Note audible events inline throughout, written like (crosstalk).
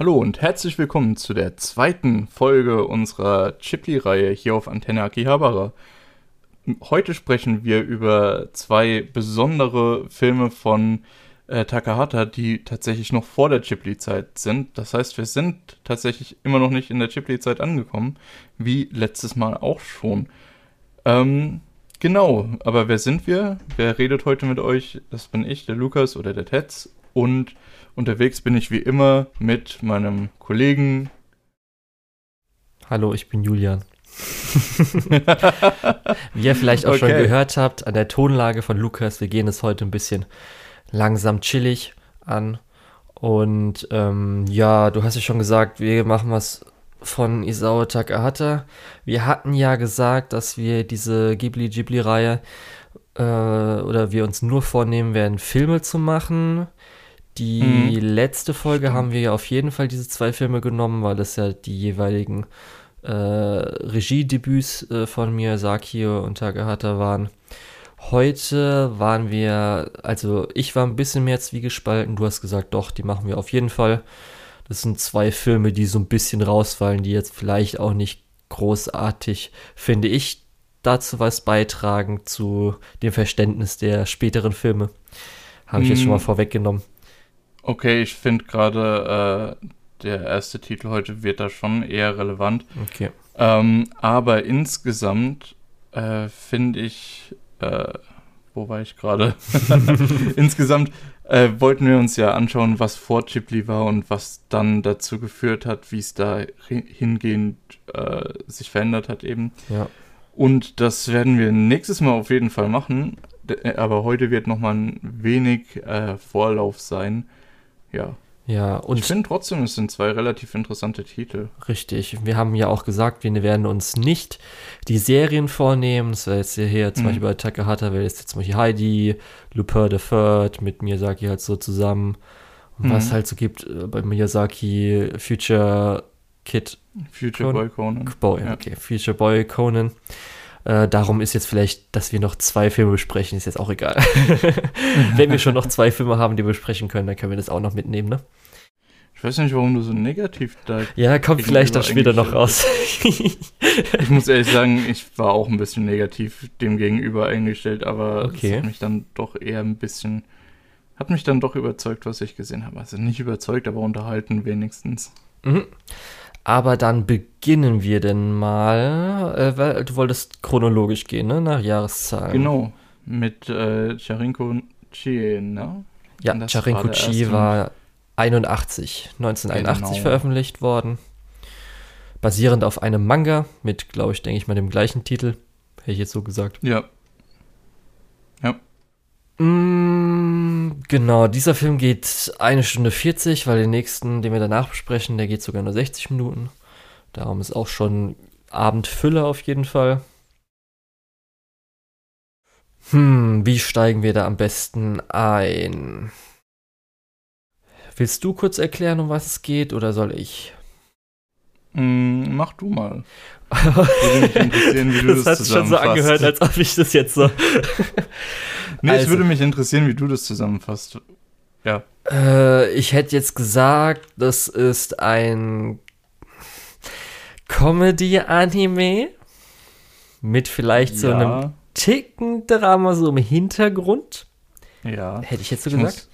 Hallo und herzlich willkommen zu der zweiten Folge unserer Chipley-Reihe hier auf Antenne Akihabara. Heute sprechen wir über zwei besondere Filme von äh, Takahata, die tatsächlich noch vor der Chipley-Zeit sind. Das heißt, wir sind tatsächlich immer noch nicht in der Chipley-Zeit angekommen, wie letztes Mal auch schon. Ähm, genau, aber wer sind wir? Wer redet heute mit euch? Das bin ich, der Lukas oder der Tetz. Und unterwegs bin ich wie immer mit meinem Kollegen. Hallo, ich bin Julian. (laughs) Wie ihr vielleicht auch okay. schon gehört habt, an der Tonlage von Lukas, wir gehen es heute ein bisschen langsam chillig an. Und ähm, ja, du hast ja schon gesagt, wir machen was von Isao Takahata. Wir hatten ja gesagt, dass wir diese Ghibli-Ghibli-Reihe äh, oder wir uns nur vornehmen werden, Filme zu machen. Die mhm. letzte Folge haben wir ja auf jeden Fall diese zwei Filme genommen, weil das ja die jeweiligen äh, Regiedebüts äh, von Miyazaki und Takahata waren. Heute waren wir, also ich war ein bisschen mehr zwiegespalten. Du hast gesagt, doch, die machen wir auf jeden Fall. Das sind zwei Filme, die so ein bisschen rausfallen, die jetzt vielleicht auch nicht großartig, finde ich, dazu was beitragen zu dem Verständnis der späteren Filme. Habe ich jetzt schon mal hm. vorweggenommen. Okay, ich finde gerade äh, der erste Titel heute wird da schon eher relevant. Okay. Ähm, aber insgesamt äh, finde ich äh, wo war ich gerade? (laughs) Insgesamt äh, wollten wir uns ja anschauen, was vor Ghibli war und was dann dazu geführt hat, wie es da hingehend äh, sich verändert hat eben. Ja. Und das werden wir nächstes Mal auf jeden Fall machen. Äh, aber heute wird nochmal ein wenig äh, Vorlauf sein. Ja. Ja, und ich finde trotzdem, es sind zwei relativ interessante Titel. Richtig. Wir haben ja auch gesagt, wir werden uns nicht die Serien vornehmen. Das wäre jetzt hier zum mhm. Beispiel bei Takahata wäre jetzt zum Beispiel Heidi, Lupin the Third mit Miyazaki halt so zusammen. Und mhm. was halt so gibt äh, bei Miyazaki Future Kid. Future Con Boy Conan. Boy, ja. okay. Future Boy Conan. Äh, darum ist jetzt vielleicht, dass wir noch zwei Filme besprechen, ist jetzt auch egal. (laughs) Wenn wir schon noch zwei Filme haben, die wir besprechen können, dann können wir das auch noch mitnehmen, ne? Ich weiß nicht, warum du so negativ da. Ja, kommt vielleicht dann später noch raus. ich muss ehrlich sagen, ich war auch ein bisschen negativ dem gegenüber eingestellt, aber okay. es hat mich dann doch eher ein bisschen. Hat mich dann doch überzeugt, was ich gesehen habe. Also nicht überzeugt, aber unterhalten wenigstens. Mhm. Aber dann beginnen wir denn mal. Äh, du wolltest chronologisch gehen, ne? Nach Jahreszahlen. Genau. Mit äh, Charinko Chie, ne? Ja, Charinko Chi war 81, 1981 genau. veröffentlicht worden. Basierend auf einem Manga mit, glaube ich, denke ich mal, dem gleichen Titel. Hätte ich jetzt so gesagt. Ja. Ja. Genau, dieser Film geht eine Stunde 40, weil den nächsten, den wir danach besprechen, der geht sogar nur 60 Minuten. Darum ist auch schon Abendfülle auf jeden Fall. Hm, wie steigen wir da am besten ein? Willst du kurz erklären, um was es geht, oder soll ich? Mm, mach du mal. (laughs) würde mich wie du das, das hat schon so angehört, als ob ich das jetzt so. (laughs) nee, also, es würde mich interessieren, wie du das zusammenfasst. Ja. Äh, ich hätte jetzt gesagt, das ist ein Comedy-Anime mit vielleicht so ja. einem Ticken-Drama so im Hintergrund. Ja. Hätte ich jetzt so ich gesagt.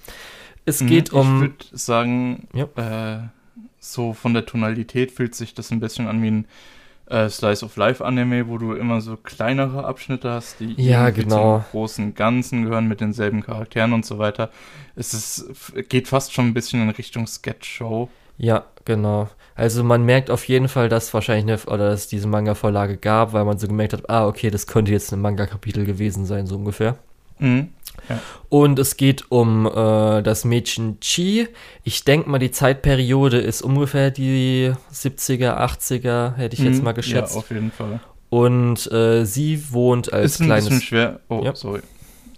Es mhm, geht um. Ich würde sagen, ja. äh, so von der Tonalität fühlt sich das ein bisschen an wie ein äh, Slice of Life Anime, wo du immer so kleinere Abschnitte hast, die ja, genau. zum großen Ganzen gehören mit denselben Charakteren und so weiter. Es ist, geht fast schon ein bisschen in Richtung Sketch-Show. Ja, genau. Also man merkt auf jeden Fall, dass wahrscheinlich eine, oder dass es diese Manga-Vorlage gab, weil man so gemerkt hat, ah, okay, das könnte jetzt ein Manga-Kapitel gewesen sein, so ungefähr. Mhm. Und es geht um äh, das Mädchen Chi. Ich denke mal, die Zeitperiode ist ungefähr die 70er, 80er, hätte ich mhm, jetzt mal geschätzt. Ja, auf jeden Fall. Und äh, sie wohnt als ist ein kleines. Bisschen schwer. Oh, ja. sorry.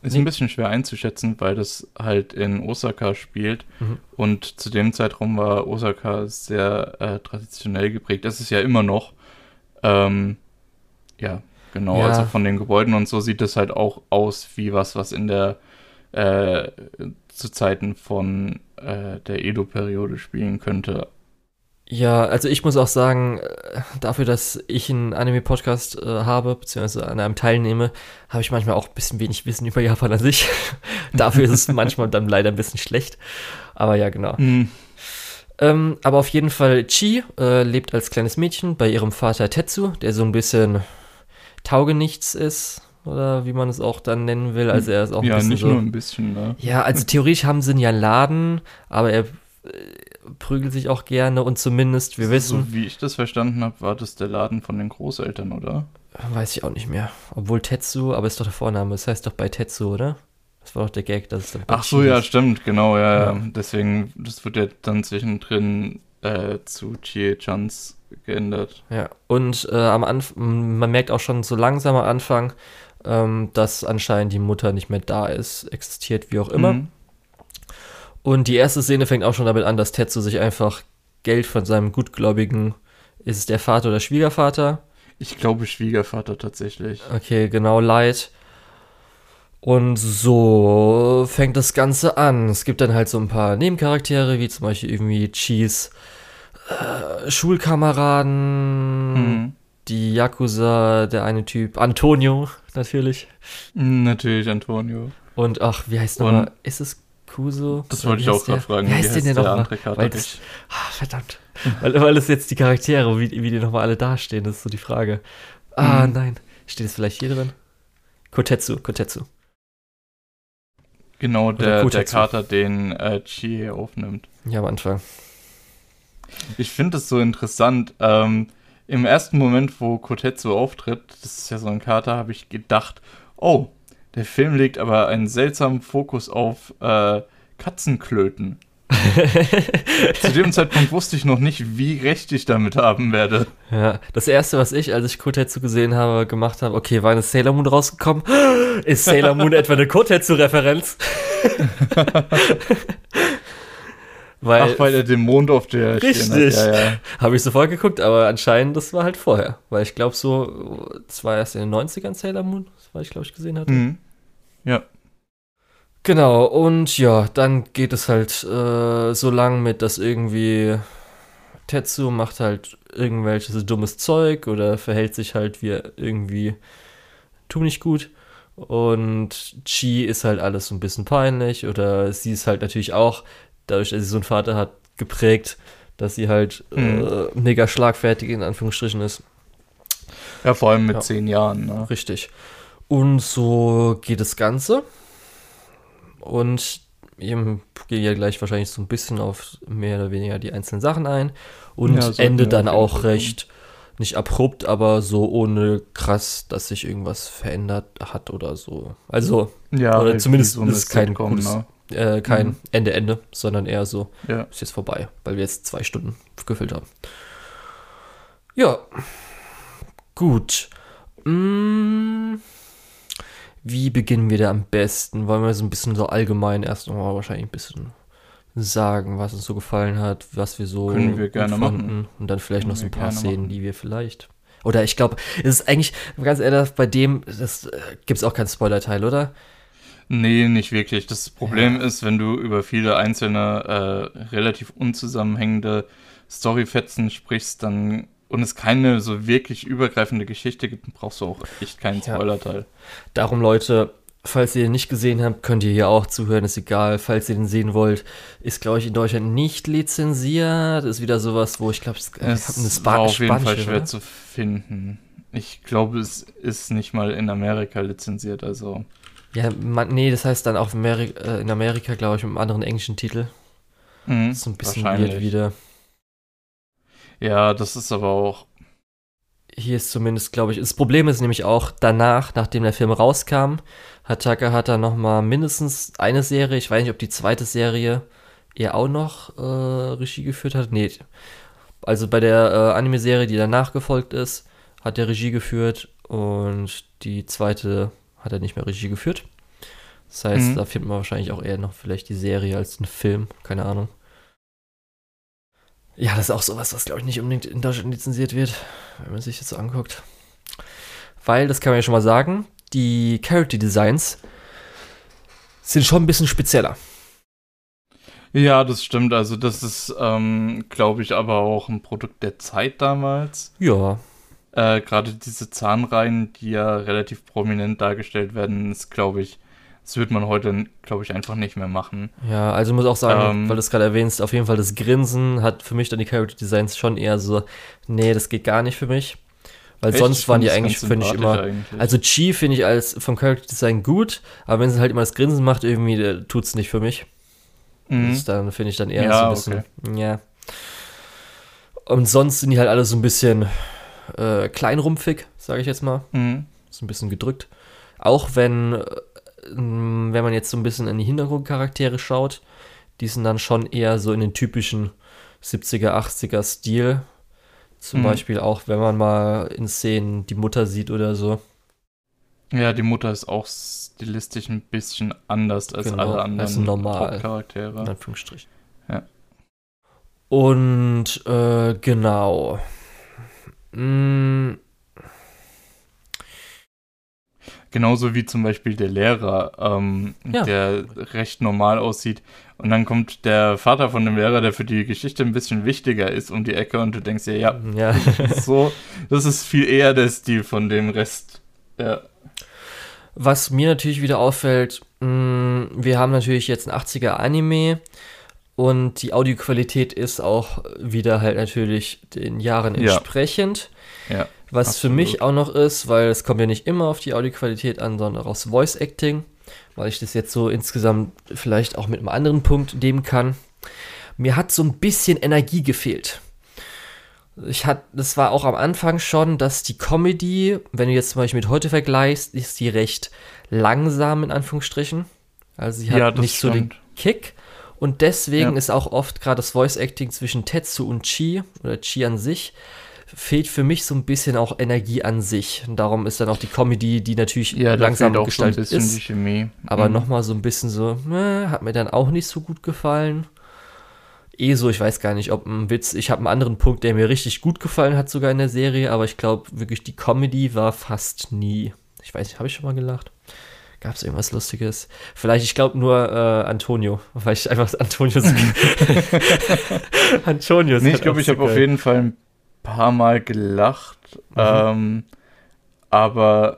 Ist nee. ein bisschen schwer einzuschätzen, weil das halt in Osaka spielt. Mhm. Und zu dem Zeitraum war Osaka sehr äh, traditionell geprägt. Das ist ja immer noch. Ähm, ja, Genau, ja. also von den Gebäuden und so sieht es halt auch aus wie was, was in der äh, zu Zeiten von äh, der Edo-Periode spielen könnte. Ja, also ich muss auch sagen, äh, dafür, dass ich einen Anime-Podcast äh, habe, beziehungsweise an einem teilnehme, habe ich manchmal auch ein bisschen wenig Wissen über Japan an sich. (laughs) dafür ist es (laughs) manchmal dann leider ein bisschen schlecht. Aber ja, genau. Mhm. Ähm, aber auf jeden Fall, Chi äh, lebt als kleines Mädchen bei ihrem Vater Tetsu, der so ein bisschen taugenichts ist, oder wie man es auch dann nennen will. Also er ist auch ein ja, bisschen. Ja, nicht so, nur ein bisschen, ne? Ja, also theoretisch haben sie ja einen Laden, aber er prügelt sich auch gerne und zumindest, wir wissen. So wie ich das verstanden habe, war das der Laden von den Großeltern, oder? Weiß ich auch nicht mehr. Obwohl Tetsu, aber ist doch der Vorname, das heißt doch bei Tetsu, oder? Das war doch der Gag, dass es dann Ach so, ja, stimmt, genau, ja, ja. Deswegen, das wird ja dann zwischendrin äh, zu Chie-Chans geändert. Ja, und äh, am Anfang, man merkt auch schon so langsam am Anfang, ähm, dass anscheinend die Mutter nicht mehr da ist, existiert, wie auch immer. Mhm. Und die erste Szene fängt auch schon damit an, dass Tetsu sich einfach Geld von seinem gutgläubigen, ist es der Vater oder Schwiegervater? Ich glaube Schwiegervater tatsächlich. Okay, genau, leid. Und so fängt das Ganze an. Es gibt dann halt so ein paar Nebencharaktere, wie zum Beispiel irgendwie Cheese, äh, Schulkameraden, mhm. die Yakuza, der eine Typ, Antonio (laughs) natürlich. Natürlich Antonio. Und ach, wie heißt nochmal? Ist es Kuso. Das wollte ich auch gerade fragen. Wie heißt, wie heißt denn der noch andere Weil das, ah, verdammt. weil, weil es jetzt die Charaktere, wie, wie die nochmal alle dastehen, das ist so die Frage. Ah, mhm. nein. Steht es vielleicht hier drin? Kotetsu, Kotetsu. Genau, der, der Kater, den äh, Chie aufnimmt. Ja, am Anfang. Ich finde es so interessant. Ähm, Im ersten Moment, wo Kotetsu auftritt, das ist ja so ein Kater, habe ich gedacht, oh, der Film legt aber einen seltsamen Fokus auf äh, Katzenklöten. (laughs) Zu dem Zeitpunkt wusste ich noch nicht, wie recht ich damit haben werde. Ja, das erste, was ich, als ich Kotetsu gesehen habe, gemacht habe, okay, war eine Sailor Moon rausgekommen? Ist Sailor Moon etwa eine Kotetsu-Referenz? (laughs) (laughs) weil, Ach, weil er den Mond auf der Richtig. Ja, ja. Habe ich sofort geguckt, aber anscheinend, das war halt vorher. Weil ich glaube, so, es war erst in den 90ern Sailor Moon weil ich glaube ich gesehen hatte. Mhm. Ja. Genau, und ja, dann geht es halt äh, so lang mit, dass irgendwie Tetsu macht halt irgendwelches dummes Zeug oder verhält sich halt wie irgendwie tu nicht gut. Und Chi ist halt alles so ein bisschen peinlich oder sie ist halt natürlich auch, dadurch, dass sie so einen Vater hat, geprägt, dass sie halt mhm. äh, mega schlagfertig in Anführungsstrichen ist. Ja, vor allem mit ja. zehn Jahren. Ne? Richtig. Und so geht das Ganze. Und ich gehe ja gleich wahrscheinlich so ein bisschen auf mehr oder weniger die einzelnen Sachen ein. Und ja, endet dann auch recht, nicht abrupt, aber so ohne krass, dass sich irgendwas verändert hat oder so. Also, ja, oder zumindest so ist kein, gutes, ne? Äh, kein mhm. Ende, Ende, sondern eher so, ja. ist jetzt vorbei, weil wir jetzt zwei Stunden gefüllt haben. Ja, gut. Mmh. Wie beginnen wir da am besten? Wollen wir so ein bisschen so allgemein erst nochmal wahrscheinlich ein bisschen sagen, was uns so gefallen hat, was wir so Können wir gerne fanden. machen. Und dann vielleicht Können noch so ein paar Szenen, machen. die wir vielleicht. Oder ich glaube, es ist eigentlich, ganz ehrlich, bei dem, das äh, gibt es auch keinen Spoiler-Teil, oder? Nee, nicht wirklich. Das Problem ja. ist, wenn du über viele einzelne, äh, relativ unzusammenhängende Storyfetzen sprichst, dann und es keine so wirklich übergreifende Geschichte gibt, brauchst du auch echt keinen Spoiler-Teil. Ja. Darum, Leute, falls ihr den nicht gesehen habt, könnt ihr hier auch zuhören, ist egal. Falls ihr den sehen wollt, ist, glaube ich, in Deutschland nicht lizenziert. Ist wieder sowas, wo ich glaube, es, es eine Sp war auf jeden Fall schwer oder? zu finden. Ich glaube, es ist nicht mal in Amerika lizenziert, also. Ja, man, nee, das heißt dann auch Ameri äh, in Amerika, glaube ich, mit einem anderen englischen Titel. Mhm, so ein bisschen weird wieder. Ja, das ist aber auch. Hier ist zumindest, glaube ich, das Problem ist nämlich auch danach, nachdem der Film rauskam, hat Takahata noch mal mindestens eine Serie, ich weiß nicht, ob die zweite Serie er auch noch äh, Regie geführt hat. Nee, also bei der äh, Anime-Serie, die danach gefolgt ist, hat er Regie geführt und die zweite hat er nicht mehr Regie geführt. Das heißt, mhm. da findet man wahrscheinlich auch eher noch vielleicht die Serie als einen Film, keine Ahnung. Ja, das ist auch sowas, was, glaube ich, nicht unbedingt in Deutschland lizenziert wird, wenn man sich das so anguckt. Weil, das kann man ja schon mal sagen, die Character Designs sind schon ein bisschen spezieller. Ja, das stimmt. Also das ist, ähm, glaube ich, aber auch ein Produkt der Zeit damals. Ja. Äh, Gerade diese Zahnreihen, die ja relativ prominent dargestellt werden, ist, glaube ich, das wird man heute, glaube ich, einfach nicht mehr machen. Ja, also muss auch sagen, ähm, weil du es gerade erwähnst, auf jeden Fall das Grinsen hat für mich dann die Character Designs schon eher so, nee, das geht gar nicht für mich. Weil echt? sonst waren die eigentlich, finde ich, immer. Eigentlich. Also Chi finde ich als vom Character Design gut, aber wenn sie halt immer das Grinsen macht, irgendwie tut es nicht für mich. Mhm. Das dann finde ich dann eher ja, so ein bisschen. Okay. Ja. Und sonst sind die halt alle so ein bisschen äh, kleinrumpfig, sage ich jetzt mal. Mhm. So ein bisschen gedrückt. Auch wenn, äh, wenn man jetzt so ein bisschen in die Hintergrundcharaktere schaut, die sind dann schon eher so in den typischen 70er, 80er Stil. Zum mhm. Beispiel auch, wenn man mal in Szenen die Mutter sieht oder so. Ja, die Mutter ist auch stilistisch ein bisschen anders als genau, alle anderen als normal, Charaktere. In Anführungsstrichen. Ja. Und äh, genau. Mm. Genauso wie zum Beispiel der Lehrer, ähm, ja. der recht normal aussieht. Und dann kommt der Vater von dem Lehrer, der für die Geschichte ein bisschen wichtiger ist, um die Ecke und du denkst dir, ja, (laughs) ja. (laughs) so, das ist viel eher der Stil von dem Rest. Ja. Was mir natürlich wieder auffällt, mh, mm, wir haben natürlich jetzt ein 80er Anime und die Audioqualität ist auch wieder halt natürlich den Jahren entsprechend. Ja. ja Was absolut. für mich auch noch ist, weil es kommt ja nicht immer auf die Audioqualität an, sondern auch aufs Voice Acting, weil ich das jetzt so insgesamt vielleicht auch mit einem anderen Punkt nehmen kann. Mir hat so ein bisschen Energie gefehlt. Ich hatte, das war auch am Anfang schon, dass die Comedy, wenn du jetzt zum Beispiel mit heute vergleichst, ist die recht langsam in Anführungsstrichen. Also sie hat ja, nicht stimmt. so den Kick. Und deswegen ja. ist auch oft gerade das Voice Acting zwischen Tetsu und Chi oder Chi an sich fehlt für mich so ein bisschen auch Energie an sich. Und darum ist dann auch die Comedy, die natürlich ja, langsam gestaltet so ist. Aber mhm. nochmal so ein bisschen so, äh, hat mir dann auch nicht so gut gefallen. Eh so, ich weiß gar nicht, ob ein Witz, ich habe einen anderen Punkt, der mir richtig gut gefallen hat, sogar in der Serie, aber ich glaube wirklich, die Comedy war fast nie. Ich weiß nicht, habe ich schon mal gelacht? Gab es irgendwas Lustiges? Vielleicht, ich glaube nur äh, Antonio, weil ich einfach (laughs) Antonio Antonio (laughs) nee, ich glaube, ich habe auf jeden Fall ein paar Mal gelacht, mhm. ähm, aber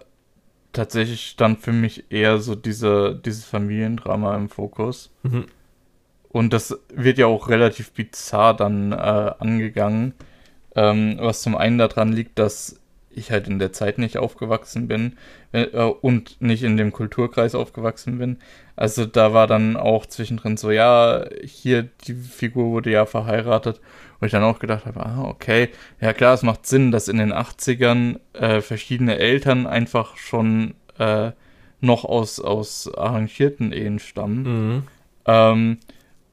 tatsächlich stand für mich eher so diese, dieses Familiendrama im Fokus. Mhm. Und das wird ja auch relativ bizarr dann äh, angegangen, ähm, was zum einen daran liegt, dass ich halt in der Zeit nicht aufgewachsen bin äh, und nicht in dem Kulturkreis aufgewachsen bin. Also da war dann auch zwischendrin so, ja, hier die Figur wurde ja verheiratet. Und ich dann auch gedacht habe, ah, okay, ja klar, es macht Sinn, dass in den 80ern äh, verschiedene Eltern einfach schon äh, noch aus, aus arrangierten Ehen stammen. Mhm. Ähm,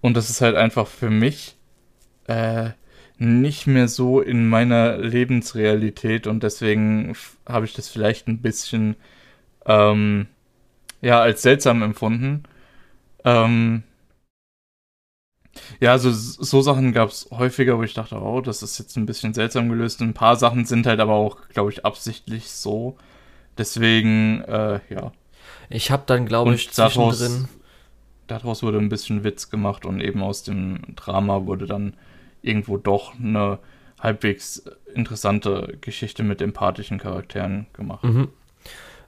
und das ist halt einfach für mich äh, nicht mehr so in meiner Lebensrealität und deswegen habe ich das vielleicht ein bisschen ähm, ja als seltsam empfunden. Ähm, ja, also so Sachen gab es häufiger, wo ich dachte, oh, das ist jetzt ein bisschen seltsam gelöst. Ein paar Sachen sind halt aber auch, glaube ich, absichtlich so. Deswegen, äh, ja. Ich habe dann, glaube ich, zwischendrin. Daraus, daraus wurde ein bisschen Witz gemacht und eben aus dem Drama wurde dann irgendwo doch eine halbwegs interessante Geschichte mit empathischen Charakteren gemacht. Mhm.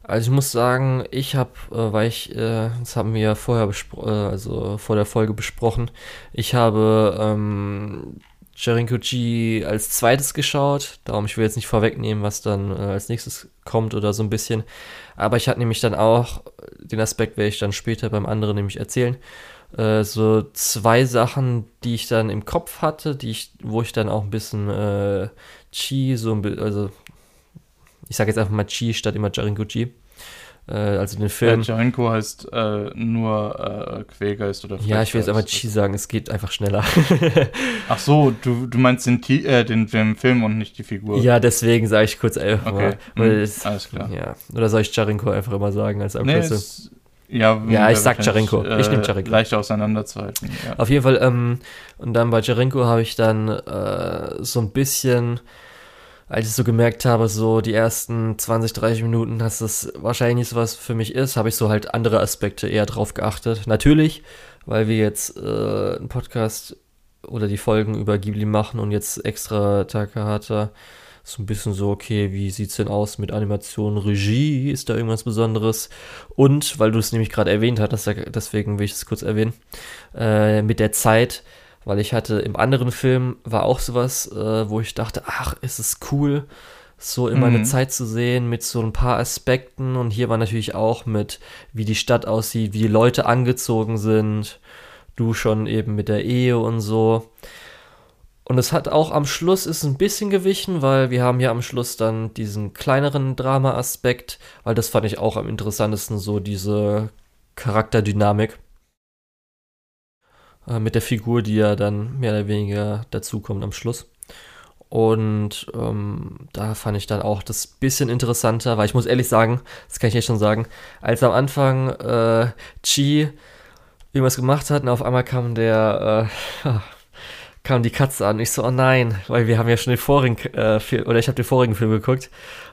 Also ich muss sagen, ich habe, äh, weil ich, äh, das haben wir vorher besprochen, äh, also vor der Folge besprochen, ich habe ähm, Jarinkoji als zweites geschaut, darum ich will jetzt nicht vorwegnehmen, was dann äh, als nächstes kommt oder so ein bisschen, aber ich hatte nämlich dann auch, den Aspekt werde ich dann später beim anderen nämlich erzählen, äh, so zwei Sachen, die ich dann im Kopf hatte, die ich, wo ich dann auch ein bisschen äh, Chi, so ein bisschen, also ich sage jetzt einfach mal Chi statt immer Jarinko Chi. Äh, also den Film. Äh, Jarinko heißt äh, nur äh, Quälgeist oder Ja, ich will jetzt einfach Chi sagen, es geht einfach schneller. (laughs) Ach so, du, du meinst den, äh, den, den, Film und nicht die Figur. Ja, deswegen sage ich kurz einfach okay. mal. Hm, es, alles klar. Ja. Oder soll ich Jarinko einfach immer sagen als Abkürzung? Nee, ja, ja ich sag Jarenko. Äh, ich nehme Jarenko. Leicht auseinanderzuhalten. Ja. Auf jeden Fall, ähm, und dann bei Jarenko habe ich dann äh, so ein bisschen, als ich so gemerkt habe, so die ersten 20, 30 Minuten, dass das wahrscheinlich nicht so was für mich ist, habe ich so halt andere Aspekte eher drauf geachtet. Natürlich weil wir jetzt äh, einen Podcast oder die Folgen über Ghibli machen und jetzt extra Takahata so ein bisschen so, okay, wie sieht's denn aus mit Animation, Regie, ist da irgendwas Besonderes? Und, weil du es nämlich gerade erwähnt hattest, deswegen will ich es kurz erwähnen, äh, mit der Zeit, weil ich hatte im anderen Film war auch sowas, äh, wo ich dachte, ach, ist es cool, so immer mhm. eine Zeit zu sehen mit so ein paar Aspekten und hier war natürlich auch mit, wie die Stadt aussieht, wie die Leute angezogen sind, du schon eben mit der Ehe und so. Und es hat auch am Schluss ist ein bisschen gewichen, weil wir haben ja am Schluss dann diesen kleineren Drama-Aspekt, weil das fand ich auch am interessantesten, so diese Charakterdynamik äh, mit der Figur, die ja dann mehr oder weniger dazukommt am Schluss. Und ähm, da fand ich dann auch das bisschen interessanter, weil ich muss ehrlich sagen, das kann ich jetzt schon sagen, als am Anfang äh, Chi irgendwas gemacht hat und auf einmal kam der, äh, (laughs) kam die Katze an. Ich so, oh nein, weil wir haben ja schon den vorigen, äh, Film, oder ich habe den vorigen Film geguckt.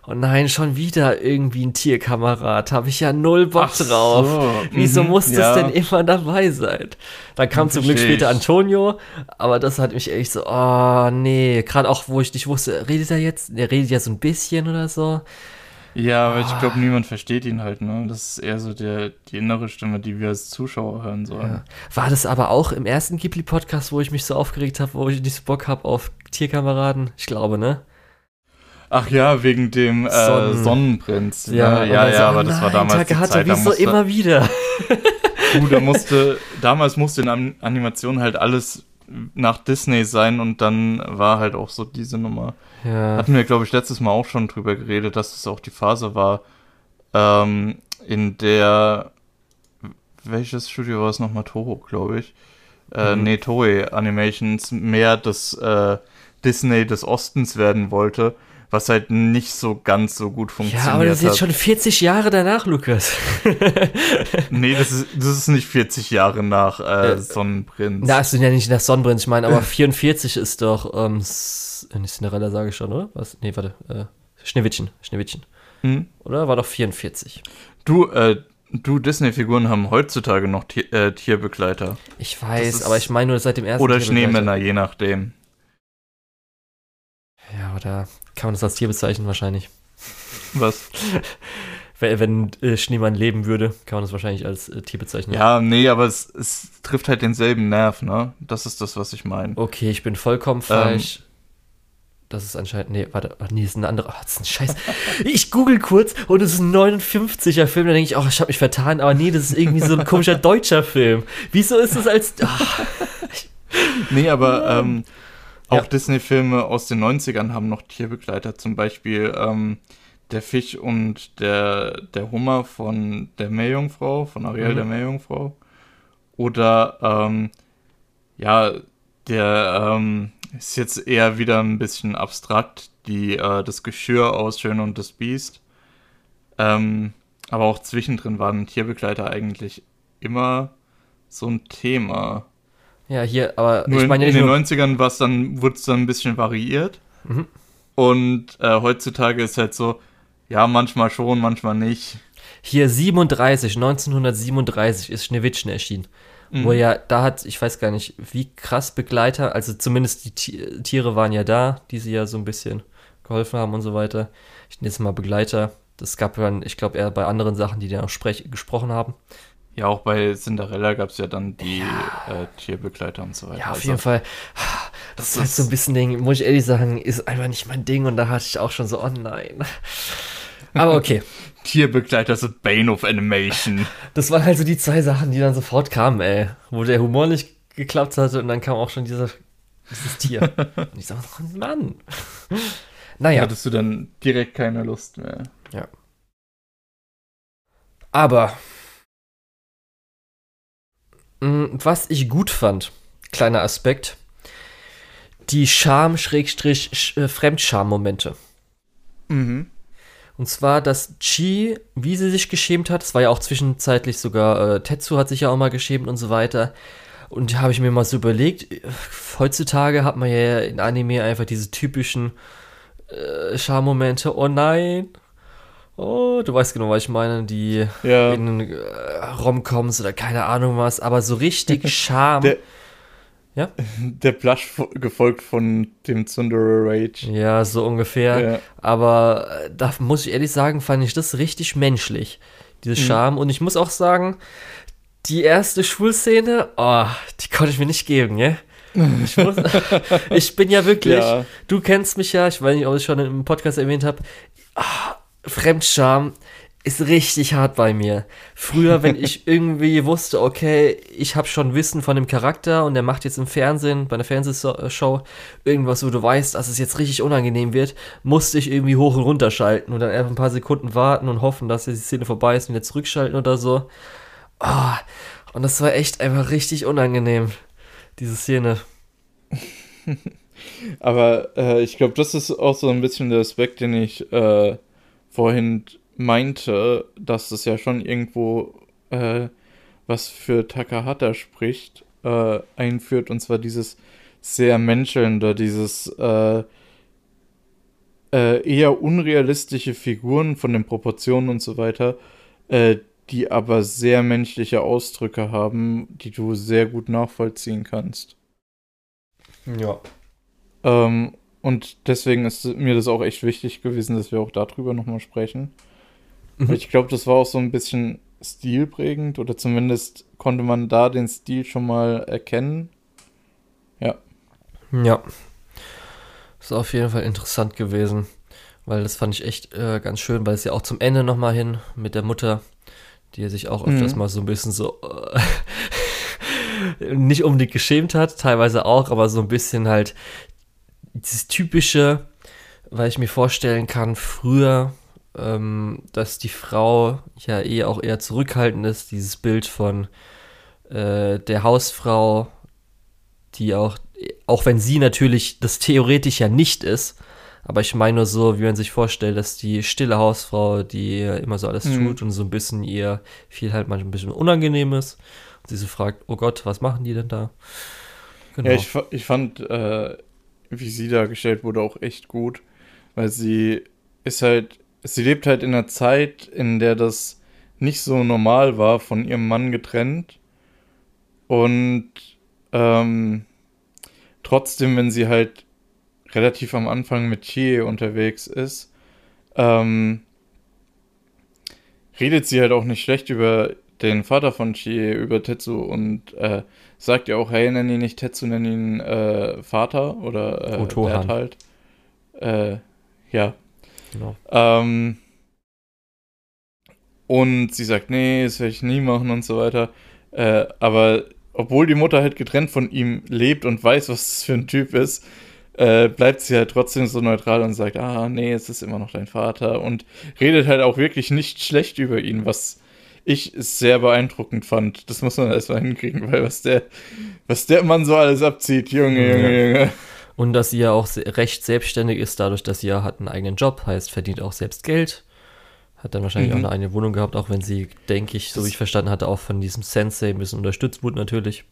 Oh nein, schon wieder irgendwie ein Tierkamerad. Habe ich ja null Bock Ach drauf. So. Wieso mhm, muss ja. das denn immer dabei sein? Dann kam zum Glück später Antonio, aber das hat mich echt so, oh nee. Gerade auch, wo ich nicht wusste, redet er jetzt? Er redet ja so ein bisschen oder so. Ja, aber oh. ich glaube, niemand versteht ihn halt, ne? Das ist eher so der, die innere Stimme, die wir als Zuschauer hören sollen. Ja. War das aber auch im ersten Ghibli-Podcast, wo ich mich so aufgeregt habe, wo ich nicht so Bock habe auf Tierkameraden? Ich glaube, ne? Ach ja, wegen dem äh, Sonnen. Sonnenprinz. Ja, ja, ja, so, ja aber das nein, war damals Tage die Zeit. Wieso immer wieder? du, da (laughs) musste, damals musste in Animationen halt alles nach Disney sein und dann war halt auch so diese Nummer. Ja. Hatten wir, glaube ich, letztes Mal auch schon drüber geredet, dass es auch die Phase war, ähm, in der welches Studio war es nochmal? Toho, glaube ich. Äh, mhm. Nee, Toei Animations mehr das äh, Disney des Ostens werden wollte was halt nicht so ganz so gut funktioniert. Ja, aber das ist jetzt schon 40 Jahre danach, Lukas. (laughs) nee, das ist, das ist nicht 40 Jahre nach äh, äh, Sonnenprinz. Na, es sind ja nicht nach Sonnenprinz, ich meine, aber 44 ist doch, ähm, äh, Cinderella sage ich schon, oder? Was? Nee, warte, äh, Schneewittchen, Schneewittchen. Mhm. Oder? War doch 44. Du, äh, Du, Disney-Figuren haben heutzutage noch Tier, äh, Tierbegleiter. Ich weiß, aber ich meine nur seit dem ersten Oder Schneemänner, je nachdem. Ja, oder kann man das als Tier bezeichnen wahrscheinlich? Was? (laughs) wenn, wenn äh, Schneemann leben würde, kann man das wahrscheinlich als äh, Tier bezeichnen. Ja, nee, aber es, es trifft halt denselben Nerv, ne? Das ist das, was ich meine. Okay, ich bin vollkommen falsch. Ähm, das ist anscheinend, nee, warte, nee, ist ein anderer, oh, das ist ein Scheiß. Ich google kurz und es ist ein 59er Film, da denke ich, oh, ich habe mich vertan, aber nee, das ist irgendwie so ein komischer deutscher Film. Wieso ist das als, oh. Nee, aber, ähm, auch ja. Disney-Filme aus den 90ern haben noch Tierbegleiter, zum Beispiel ähm, Der Fisch und der, der Hummer von der Meerjungfrau, von Ariel mhm. der Meerjungfrau. Oder ähm, ja, der ähm, ist jetzt eher wieder ein bisschen abstrakt, die, äh, das Geschirr aus Schön und das Biest. Ähm, aber auch zwischendrin waren Tierbegleiter eigentlich immer so ein Thema. Ja, hier, aber nur ich meine In, in den 90ern war's dann, wurde es dann ein bisschen variiert. Mhm. Und äh, heutzutage ist halt so, ja, manchmal schon, manchmal nicht. Hier 37, 1937 ist Schneewittchen erschienen. Mhm. Wo ja, da hat, ich weiß gar nicht, wie krass Begleiter, also zumindest die Tiere waren ja da, die sie ja so ein bisschen geholfen haben und so weiter. Ich nenne jetzt mal Begleiter. Das gab dann, ich glaube, eher bei anderen Sachen, die dann auch gesprochen haben. Ja, auch bei Cinderella gab es ja dann die ja. Äh, Tierbegleiter und so weiter. Ja, auf also, jeden Fall. Das, das ist halt so ein bisschen Ding, muss ich ehrlich sagen, ist einfach nicht mein Ding und da hatte ich auch schon so, oh nein. Aber okay. (laughs) Tierbegleiter sind Bane of Animation. (laughs) Das waren halt so die zwei Sachen, die dann sofort kamen, ey. Wo der Humor nicht geklappt hatte und dann kam auch schon dieser, dieses Tier. (laughs) und ich sag, oh Mann. Naja. Hattest du dann direkt keine Lust mehr. Ja. Aber was ich gut fand, kleiner Aspekt, die Scham-Fremdscham-Momente. Mhm. Und zwar, dass Chi, wie sie sich geschämt hat, es war ja auch zwischenzeitlich sogar, äh, Tetsu hat sich ja auch mal geschämt und so weiter. Und da habe ich mir mal so überlegt, heutzutage hat man ja in Anime einfach diese typischen äh, Charmomente, oh nein, Oh, du weißt genau, was ich meine, die ja. in äh, Romcoms oder keine Ahnung was, aber so richtig (laughs) Charme. Der, ja? (laughs) Der Blush gefolgt von dem Tsundere Rage. Ja, so ungefähr. Ja. Aber äh, da muss ich ehrlich sagen, fand ich das richtig menschlich, diese Charme. Mhm. Und ich muss auch sagen, die erste Schulszene, oh, die konnte ich mir nicht geben, ne? Ich, muss, (laughs) ich bin ja wirklich, ja. du kennst mich ja, ich weiß nicht, ob ich schon im Podcast erwähnt habe, ah, Fremdscham ist richtig hart bei mir. Früher, wenn (laughs) ich irgendwie wusste, okay, ich habe schon Wissen von dem Charakter und der macht jetzt im Fernsehen, bei einer Fernsehshow, irgendwas, wo du weißt, dass es jetzt richtig unangenehm wird, musste ich irgendwie hoch und runter schalten und dann einfach ein paar Sekunden warten und hoffen, dass die Szene vorbei ist und wieder zurückschalten oder so. Oh, und das war echt einfach richtig unangenehm, diese Szene. (laughs) Aber äh, ich glaube, das ist auch so ein bisschen der Aspekt, den ich äh, vorhin meinte, dass es ja schon irgendwo äh, was für Takahata spricht, äh, einführt, und zwar dieses sehr menschelnde, dieses äh, äh, eher unrealistische Figuren von den Proportionen und so weiter, äh, die aber sehr menschliche Ausdrücke haben, die du sehr gut nachvollziehen kannst. Ja. Ähm, und deswegen ist mir das auch echt wichtig gewesen, dass wir auch darüber nochmal sprechen. Mhm. Ich glaube, das war auch so ein bisschen stilprägend oder zumindest konnte man da den Stil schon mal erkennen. Ja. Ja. Ist auf jeden Fall interessant gewesen, weil das fand ich echt äh, ganz schön, weil es ja auch zum Ende nochmal hin mit der Mutter, die sich auch öfters mhm. mal so ein bisschen so äh, (laughs) nicht unbedingt geschämt hat, teilweise auch, aber so ein bisschen halt dieses typische, weil ich mir vorstellen kann, früher ähm, dass die Frau ja eh auch eher zurückhaltend ist, dieses Bild von äh, der Hausfrau, die auch, auch wenn sie natürlich das theoretisch ja nicht ist, aber ich meine nur so, wie man sich vorstellt, dass die stille Hausfrau, die immer so alles mhm. tut und so ein bisschen ihr viel halt manchmal ein bisschen unangenehm ist. Und sie so fragt, oh Gott, was machen die denn da? Genau. Ja, ich, ich fand, äh, wie sie dargestellt wurde, auch echt gut, weil sie ist halt sie lebt halt in einer Zeit, in der das nicht so normal war, von ihrem Mann getrennt. Und ähm, trotzdem, wenn sie halt relativ am Anfang mit Chie unterwegs ist, ähm, redet sie halt auch nicht schlecht über den Vater von Chie, über Tetsu und äh, sagt ja auch, hey, nenn ihn nicht Tetsu, nenn ihn äh, Vater oder äh, Dad halt. Äh, ja, Genau. Ähm, und sie sagt, nee, das werde ich nie machen und so weiter. Äh, aber obwohl die Mutter halt getrennt von ihm lebt und weiß, was das für ein Typ ist, äh, bleibt sie halt trotzdem so neutral und sagt, ah, nee, es ist immer noch dein Vater und redet halt auch wirklich nicht schlecht über ihn, was ich sehr beeindruckend fand. Das muss man erstmal hinkriegen, weil was der, was der Mann so alles abzieht, Junge, Junge, Junge. Und dass sie ja auch recht selbstständig ist, dadurch, dass sie ja hat einen eigenen Job, heißt, verdient auch selbst Geld. Hat dann wahrscheinlich mhm. auch eine eigene Wohnung gehabt, auch wenn sie, denke ich, so wie ich verstanden hatte, auch von diesem Sensei ein bisschen unterstützt wurde natürlich.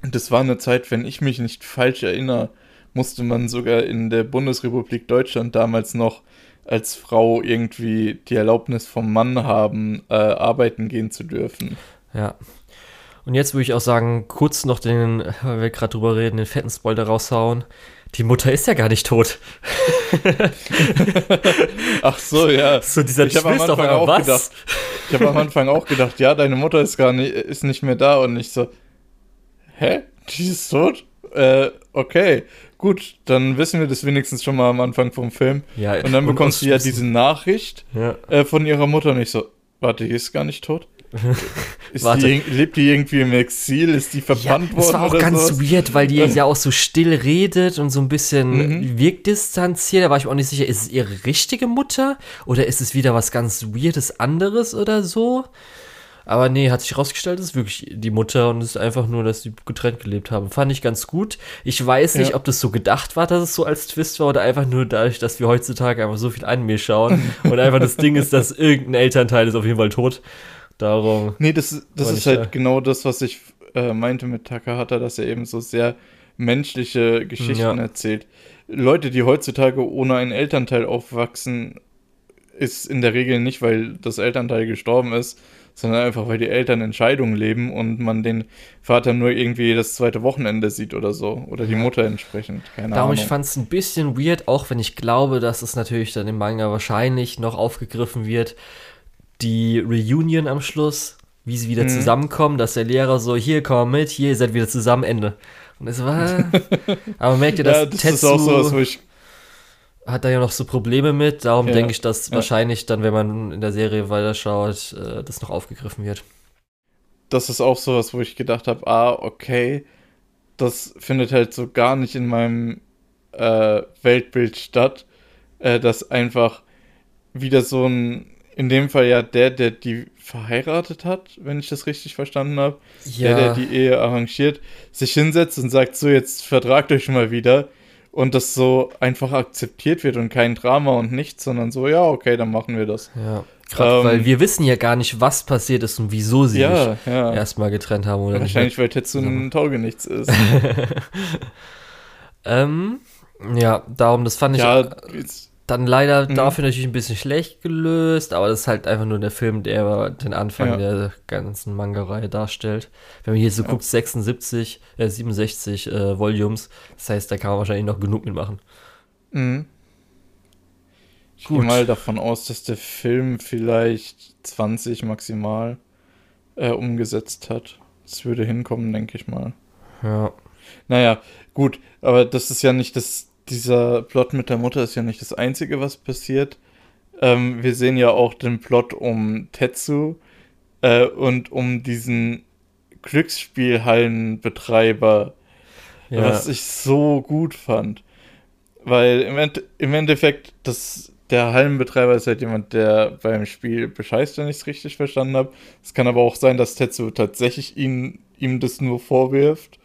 Das war eine Zeit, wenn ich mich nicht falsch erinnere, musste man sogar in der Bundesrepublik Deutschland damals noch als Frau irgendwie die Erlaubnis vom Mann haben, äh, arbeiten gehen zu dürfen. Ja, und jetzt würde ich auch sagen, kurz noch den, weil wir gerade drüber reden, den fetten Spoiler raushauen. Die Mutter ist ja gar nicht tot. (laughs) Ach so, ja. So dieser ich habe am Anfang auch was? gedacht. Ich habe am Anfang auch gedacht, ja, deine Mutter ist gar nicht, ist nicht mehr da und ich so, hä? Die ist tot? Äh, okay. Gut, dann wissen wir das wenigstens schon mal am Anfang vom Film. Ja, und dann bekommst du ja diese Nachricht ja. äh, von ihrer Mutter und ich so, warte, die ist gar nicht tot? (laughs) Die, lebt die irgendwie im Exil? Ist die verbannt ja, worden? Das war auch ganz so? weird, weil die (laughs) ja auch so still redet und so ein bisschen mhm. wirkdistanziert. Da war ich mir auch nicht sicher, ist es ihre richtige Mutter oder ist es wieder was ganz Weirdes anderes oder so? Aber nee, hat sich herausgestellt, es ist wirklich die Mutter und es ist einfach nur, dass sie getrennt gelebt haben. Fand ich ganz gut. Ich weiß nicht, ja. ob das so gedacht war, dass es so als Twist war oder einfach nur dadurch, dass wir heutzutage einfach so viel Anime schauen und einfach das Ding ist, dass (laughs) irgendein Elternteil ist auf jeden Fall tot. Darum. Nee, das, das ist halt da. genau das, was ich äh, meinte mit Takahata, dass er eben so sehr menschliche Geschichten ja. erzählt. Leute, die heutzutage ohne einen Elternteil aufwachsen, ist in der Regel nicht, weil das Elternteil gestorben ist, sondern einfach, weil die Eltern Entscheidungen leben und man den Vater nur irgendwie das zweite Wochenende sieht oder so. Oder die Mutter entsprechend. Keine Darum, Ahnung. ich fand es ein bisschen weird, auch wenn ich glaube, dass es natürlich dann im Manga wahrscheinlich noch aufgegriffen wird. Die Reunion am Schluss, wie sie wieder mhm. zusammenkommen, dass der Lehrer so, hier komm mit, hier, ihr seid wieder zusammen, Ende. Und es war. (laughs) aber merkt ihr, dass ja, das Tetsu ist auch so was, wo ich hat da ja noch so Probleme mit. Darum ja, denke ich, dass ja. wahrscheinlich dann, wenn man in der Serie weiterschaut, äh, das noch aufgegriffen wird. Das ist auch sowas, wo ich gedacht habe, ah, okay, das findet halt so gar nicht in meinem äh, Weltbild statt, äh, dass einfach wieder so ein, in dem Fall ja der, der die verheiratet hat, wenn ich das richtig verstanden habe, ja. der, der die Ehe arrangiert, sich hinsetzt und sagt, so, jetzt vertragt euch mal wieder und das so einfach akzeptiert wird und kein Drama und nichts, sondern so, ja, okay, dann machen wir das. Ja. Gerade ähm, weil wir wissen ja gar nicht, was passiert ist und wieso sie ja, sich ja. erstmal getrennt haben. Oder Wahrscheinlich, weil Tetsu ein Taugenichts ist. (laughs) ähm, ja, darum, das fand ich. Ja, jetzt, dann leider mhm. dafür natürlich ein bisschen schlecht gelöst, aber das ist halt einfach nur der Film, der den Anfang ja. der ganzen Manga-Reihe darstellt. Wenn man hier so ja. guckt, 76, äh, 67 äh, Volumes, das heißt, da kann man wahrscheinlich noch genug mitmachen. Mhm. Ich gehe mal davon aus, dass der Film vielleicht 20 maximal äh, umgesetzt hat. Das würde hinkommen, denke ich mal. Ja. Naja, gut, aber das ist ja nicht das dieser Plot mit der Mutter ist ja nicht das Einzige, was passiert. Ähm, wir sehen ja auch den Plot um Tetsu äh, und um diesen Glücksspielhallenbetreiber, ja. was ich so gut fand. Weil im, End im Endeffekt, das, der Hallenbetreiber ist halt jemand, der beim Spiel bescheißt, wenn ich es richtig verstanden habe. Es kann aber auch sein, dass Tetsu tatsächlich ihn, ihm das nur vorwirft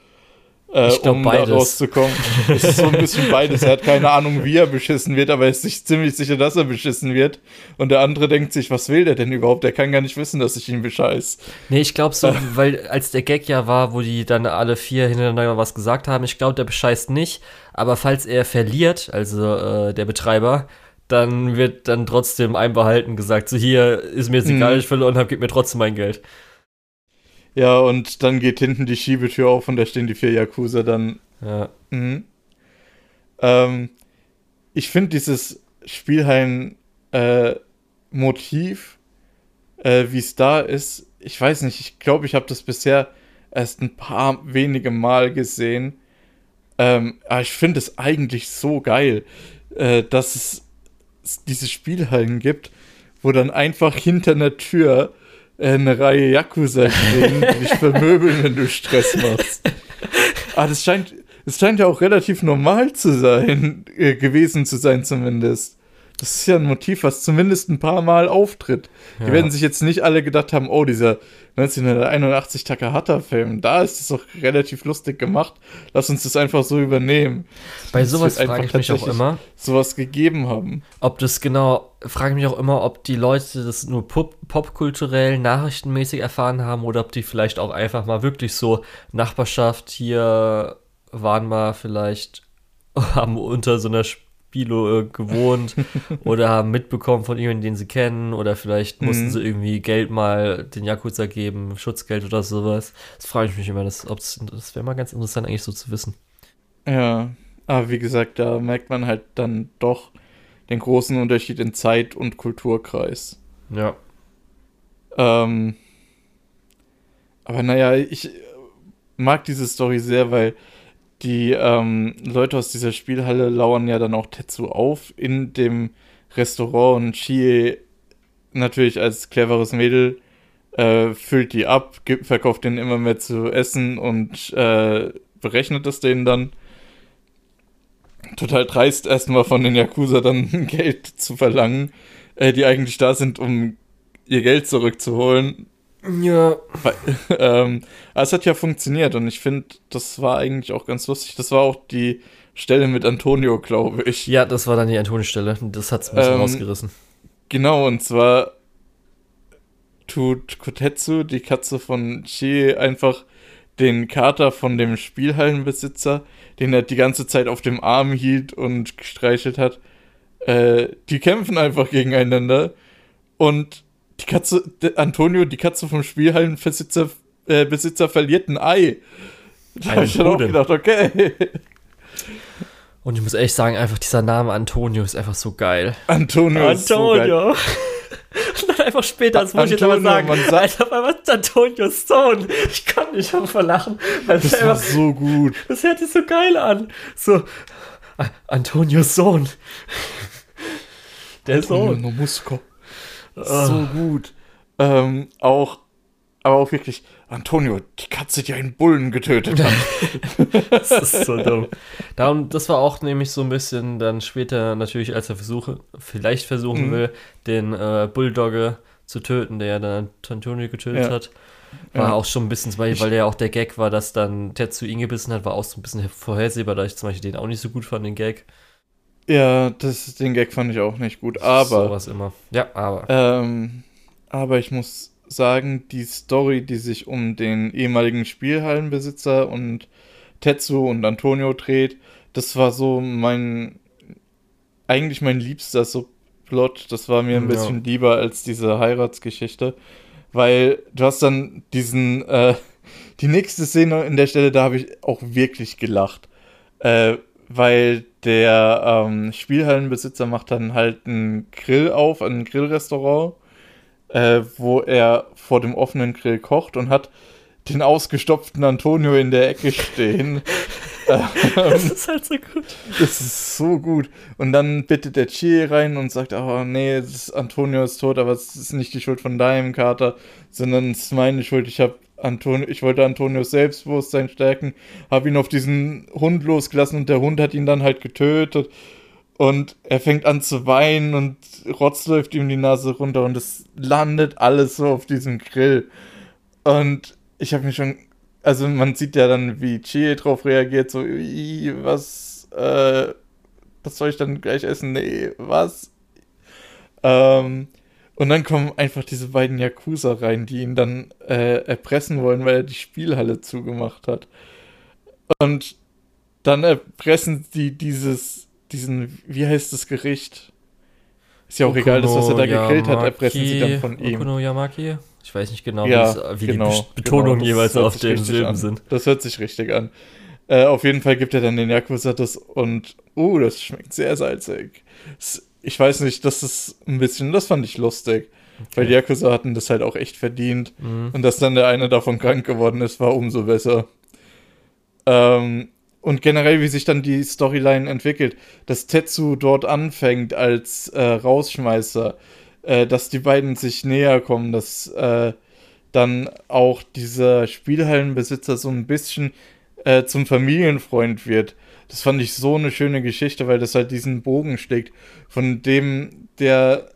äh, glaub, um beides. da rauszukommen. Es ist so ein bisschen beides. Er hat keine Ahnung, wie er beschissen wird, aber er ist sich ziemlich sicher, dass er beschissen wird. Und der andere denkt sich, was will der denn überhaupt? Der kann gar nicht wissen, dass ich ihn bescheiß. Nee, ich glaube so, (laughs) weil als der Gag ja war, wo die dann alle vier hintereinander was gesagt haben, ich glaube, der bescheißt nicht. Aber falls er verliert, also äh, der Betreiber, dann wird dann trotzdem einbehalten gesagt, so hier ist mir jetzt egal, hm. ich verloren habe, gib mir trotzdem mein Geld. Ja, und dann geht hinten die Schiebetür auf und da stehen die vier Yakuza dann. Ja. Mhm. Ähm, ich finde dieses Spielhallen-Motiv, äh, äh, wie es da ist, ich weiß nicht, ich glaube, ich habe das bisher erst ein paar wenige Mal gesehen. Ähm, aber ich finde es eigentlich so geil, äh, dass es diese Spielhallen gibt, wo dann einfach hinter einer Tür eine Reihe Yakuza stehen, die dich vermöbeln, wenn du Stress machst. Ah, das scheint, das scheint ja auch relativ normal zu sein, äh, gewesen zu sein zumindest. Das ist ja ein Motiv, was zumindest ein paar Mal auftritt. Ja. Die werden sich jetzt nicht alle gedacht haben, oh, dieser 1981 Takahata-Film, da ist es doch relativ lustig gemacht. Lass uns das einfach so übernehmen. Bei sowas frage ich mich auch immer. Sowas gegeben haben. Ob das genau, frage ich mich auch immer, ob die Leute das nur pop popkulturell, nachrichtenmäßig erfahren haben oder ob die vielleicht auch einfach mal wirklich so Nachbarschaft hier waren mal vielleicht (laughs) haben unter so einer Spilo äh, gewohnt (laughs) oder haben mitbekommen von jemandem, den sie kennen oder vielleicht mhm. mussten sie irgendwie Geld mal den Yakuza geben, Schutzgeld oder sowas. Das frage ich mich immer, das, das wäre mal ganz interessant eigentlich so zu wissen. Ja, aber wie gesagt, da merkt man halt dann doch den großen Unterschied in Zeit und Kulturkreis. Ja. Ähm, aber naja, ich mag diese Story sehr, weil die ähm, Leute aus dieser Spielhalle lauern ja dann auch Tetsu auf in dem Restaurant und Chie natürlich als cleveres Mädel äh, füllt die ab, gibt, verkauft denen immer mehr zu essen und äh, berechnet das denen dann. Total dreist erstmal von den Yakuza dann (laughs) Geld zu verlangen, äh, die eigentlich da sind, um ihr Geld zurückzuholen. Ja. (laughs) ähm, aber es hat ja funktioniert und ich finde, das war eigentlich auch ganz lustig. Das war auch die Stelle mit Antonio, glaube ich. Ja, das war dann die Antonio-Stelle. Das hat es ein bisschen ähm, rausgerissen. Genau, und zwar tut Kotetsu, die Katze von Chie, einfach den Kater von dem Spielhallenbesitzer, den er die ganze Zeit auf dem Arm hielt und gestreichelt hat, äh, die kämpfen einfach gegeneinander und die Katze, Antonio, die Katze vom Spielhallenbesitzer äh, Besitzer verliert ein Ei. Da habe ich dann auch gedacht, okay. Und ich muss echt sagen, einfach dieser Name Antonio ist einfach so geil. Antonio, ist Antonio. So (laughs) Und dann einfach später, das muss ich jetzt aber sagen, man sagt, Alter, was ist Antonios Sohn? Ich kann nicht einfach verlachen. Das, das war einfach, so gut. Das hört sich so geil an. So, Antonios Sohn. Der Antonio Sohn. Nomusco. Oh. So gut. Ähm, auch, aber auch wirklich, Antonio, die Katze, die einen Bullen getötet hat. (laughs) das ist so dumm. Darum, das war auch nämlich so ein bisschen dann später natürlich, als er versuche, vielleicht versuchen mhm. will, den äh, Bulldogge zu töten, der ja dann Antonio getötet ja. hat. War ja. auch schon ein bisschen, weil, weil ja auch der Gag war, dass dann Tetsu ihn gebissen hat, war auch so ein bisschen vorhersehbar, da ich zum Beispiel den auch nicht so gut fand, den Gag. Ja, das, den Gag fand ich auch nicht gut, aber. Sowas immer. Ja, aber. Ähm, aber ich muss sagen, die Story, die sich um den ehemaligen Spielhallenbesitzer und Tetsu und Antonio dreht, das war so mein, eigentlich mein liebster Subplot. Das war mir ein ja. bisschen lieber als diese Heiratsgeschichte, weil du hast dann diesen, äh, die nächste Szene in der Stelle, da habe ich auch wirklich gelacht, äh, weil der ähm, Spielhallenbesitzer macht dann halt einen Grill auf, ein Grillrestaurant äh, wo er vor dem offenen Grill kocht und hat den ausgestopften Antonio in der Ecke stehen. (laughs) das ist halt so gut. Das ist so gut. Und dann bittet der Chie rein und sagt, oh nee, ist, Antonio ist tot, aber es ist nicht die Schuld von deinem Kater, sondern es ist meine Schuld. Ich habe Antonio, ich wollte Antonios Selbstbewusstsein stärken, habe ihn auf diesen Hund losgelassen und der Hund hat ihn dann halt getötet. Und er fängt an zu weinen und Rotz läuft ihm die Nase runter und es landet alles so auf diesem Grill. Und ich habe mir schon, also man sieht ja dann, wie Chie drauf reagiert, so, was, äh, was soll ich dann gleich essen? Nee, was? Ähm, und dann kommen einfach diese beiden Yakuza rein, die ihn dann äh, erpressen wollen, weil er die Spielhalle zugemacht hat. Und dann erpressen sie dieses diesen, wie heißt das Gericht? Ist ja auch Okuno egal, das, was er da gegrillt hat, erpressen sie dann von ihm. Okuno Yamaki? Ich weiß nicht genau, ja, wie genau, die Betonungen genau, jeweils auf den Silben sind. Das hört sich richtig an. Äh, auf jeden Fall gibt er dann den Yakuza das und, uh, das schmeckt sehr salzig. Ich weiß nicht, das ist ein bisschen, das fand ich lustig. Okay. Weil die Yakuza hatten das halt auch echt verdient. Mhm. Und dass dann der eine davon krank geworden ist, war umso besser. Ähm, und generell, wie sich dann die Storyline entwickelt, dass Tetsu dort anfängt als äh, Rausschmeißer, äh, dass die beiden sich näher kommen, dass äh, dann auch dieser Spielhallenbesitzer so ein bisschen äh, zum Familienfreund wird. Das fand ich so eine schöne Geschichte, weil das halt diesen Bogen steckt, von dem der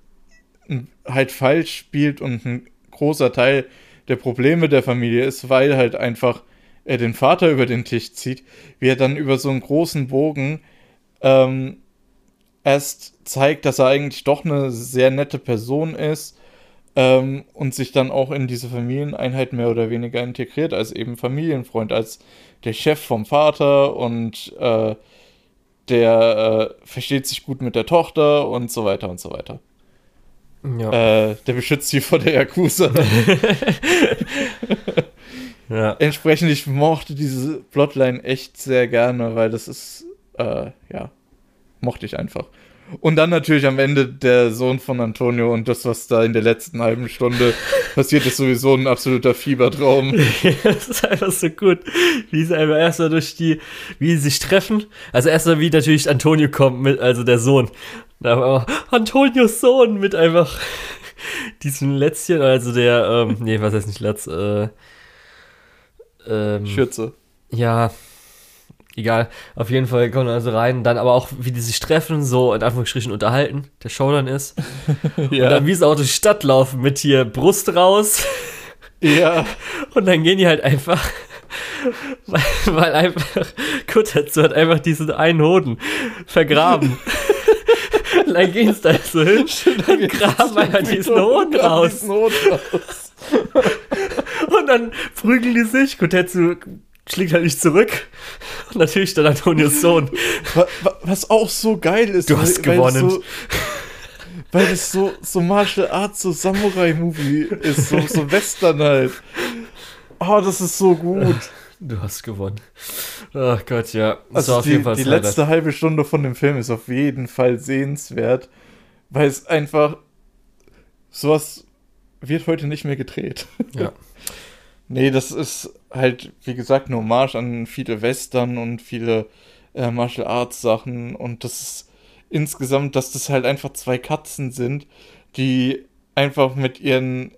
halt falsch spielt und ein großer Teil der Probleme der Familie ist, weil halt einfach er den Vater über den Tisch zieht, wie er dann über so einen großen Bogen ähm, erst zeigt, dass er eigentlich doch eine sehr nette Person ist ähm, und sich dann auch in diese Familieneinheit mehr oder weniger integriert, als eben Familienfreund, als der Chef vom Vater und äh, der äh, versteht sich gut mit der Tochter und so weiter und so weiter. Ja. Äh, der beschützt sie vor der Yakuza. (laughs) Ja. Entsprechend, ich mochte diese Plotline echt sehr gerne, weil das ist, äh, ja, mochte ich einfach. Und dann natürlich am Ende der Sohn von Antonio und das, was da in der letzten halben Stunde (laughs) passiert, ist sowieso ein absoluter Fiebertraum. (laughs) das ist einfach so gut, wie sie einfach erstmal durch die, wie sie sich treffen. Also erstmal wie natürlich Antonio kommt mit, also der Sohn. Da Antonios Sohn mit einfach (laughs) diesem Lätzchen, also der, ähm, nee, was heißt nicht Latz, äh, ähm, Schürze. Ja, egal. Auf jeden Fall kommen also rein. Dann aber auch, wie die sich treffen, so in Anführungsstrichen unterhalten, der Showdown ist. ja. (laughs) Und dann, wie sie auch durch die Stadt laufen mit hier Brust raus. ja. (laughs) Und dann gehen die halt einfach. (laughs) Weil, weil einfach Kutetsu hat einfach diesen einen Hoden vergraben. und dann gehen sie da so hin und graben einfach diesen Hoden raus. Diesen Hoden raus. und dann prügeln die sich. Kotetsu schlägt halt nicht zurück. Und natürlich dann Antonios Sohn. Was auch so geil ist. Du hast weil, gewonnen. Weil so, weil es so, so Martial Arts, so Samurai-Movie ist, so, so Western halt. Oh, das ist so gut. Du hast gewonnen. Ach Gott, ja. Das also die, die letzte halbe Stunde von dem Film ist auf jeden Fall sehenswert, weil es einfach sowas wird heute nicht mehr gedreht. Ja. (laughs) nee, das ist halt, wie gesagt, eine Hommage an viele Western und viele äh, Martial Arts Sachen und das ist insgesamt, dass das halt einfach zwei Katzen sind, die einfach mit ihren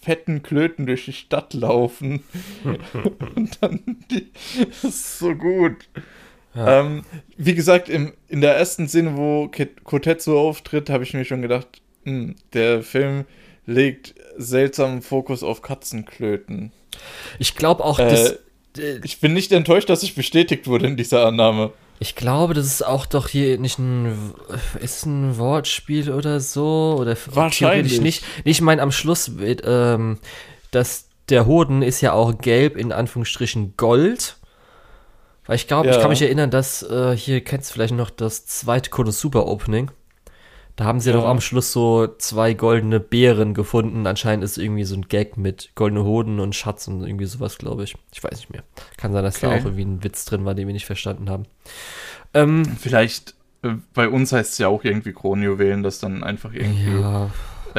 fetten Klöten durch die Stadt laufen. (laughs) und dann die, das ist so gut. Ja. Ähm, wie gesagt, im, in der ersten Szene, wo Kotetsu auftritt, habe ich mir schon gedacht, mh, hm, der Film legt seltsamen Fokus auf Katzenklöten. Ich glaube auch, äh, dass. Ich bin nicht enttäuscht, dass ich bestätigt wurde in dieser Annahme. Ich glaube, das ist auch doch hier nicht ein. Ist ein Wortspiel oder so? Oder Wahrscheinlich nicht. Ich meine, am Schluss, wird, ähm, dass der Hoden ist ja auch gelb, in Anführungsstrichen Gold. Weil ich glaube, ja. ich kann mich erinnern, dass äh, hier kennst du vielleicht noch das zweite Konosuba Opening. Da haben sie ja. doch am Schluss so zwei goldene Beeren gefunden. Anscheinend ist irgendwie so ein Gag mit goldene Hoden und Schatz und irgendwie sowas, glaube ich. Ich weiß nicht mehr. Kann sein, dass okay. da auch irgendwie ein Witz drin war, den wir nicht verstanden haben. Ähm, Vielleicht, äh, bei uns heißt es ja auch irgendwie Kronjuwelen, das dann einfach irgendwie. Ja,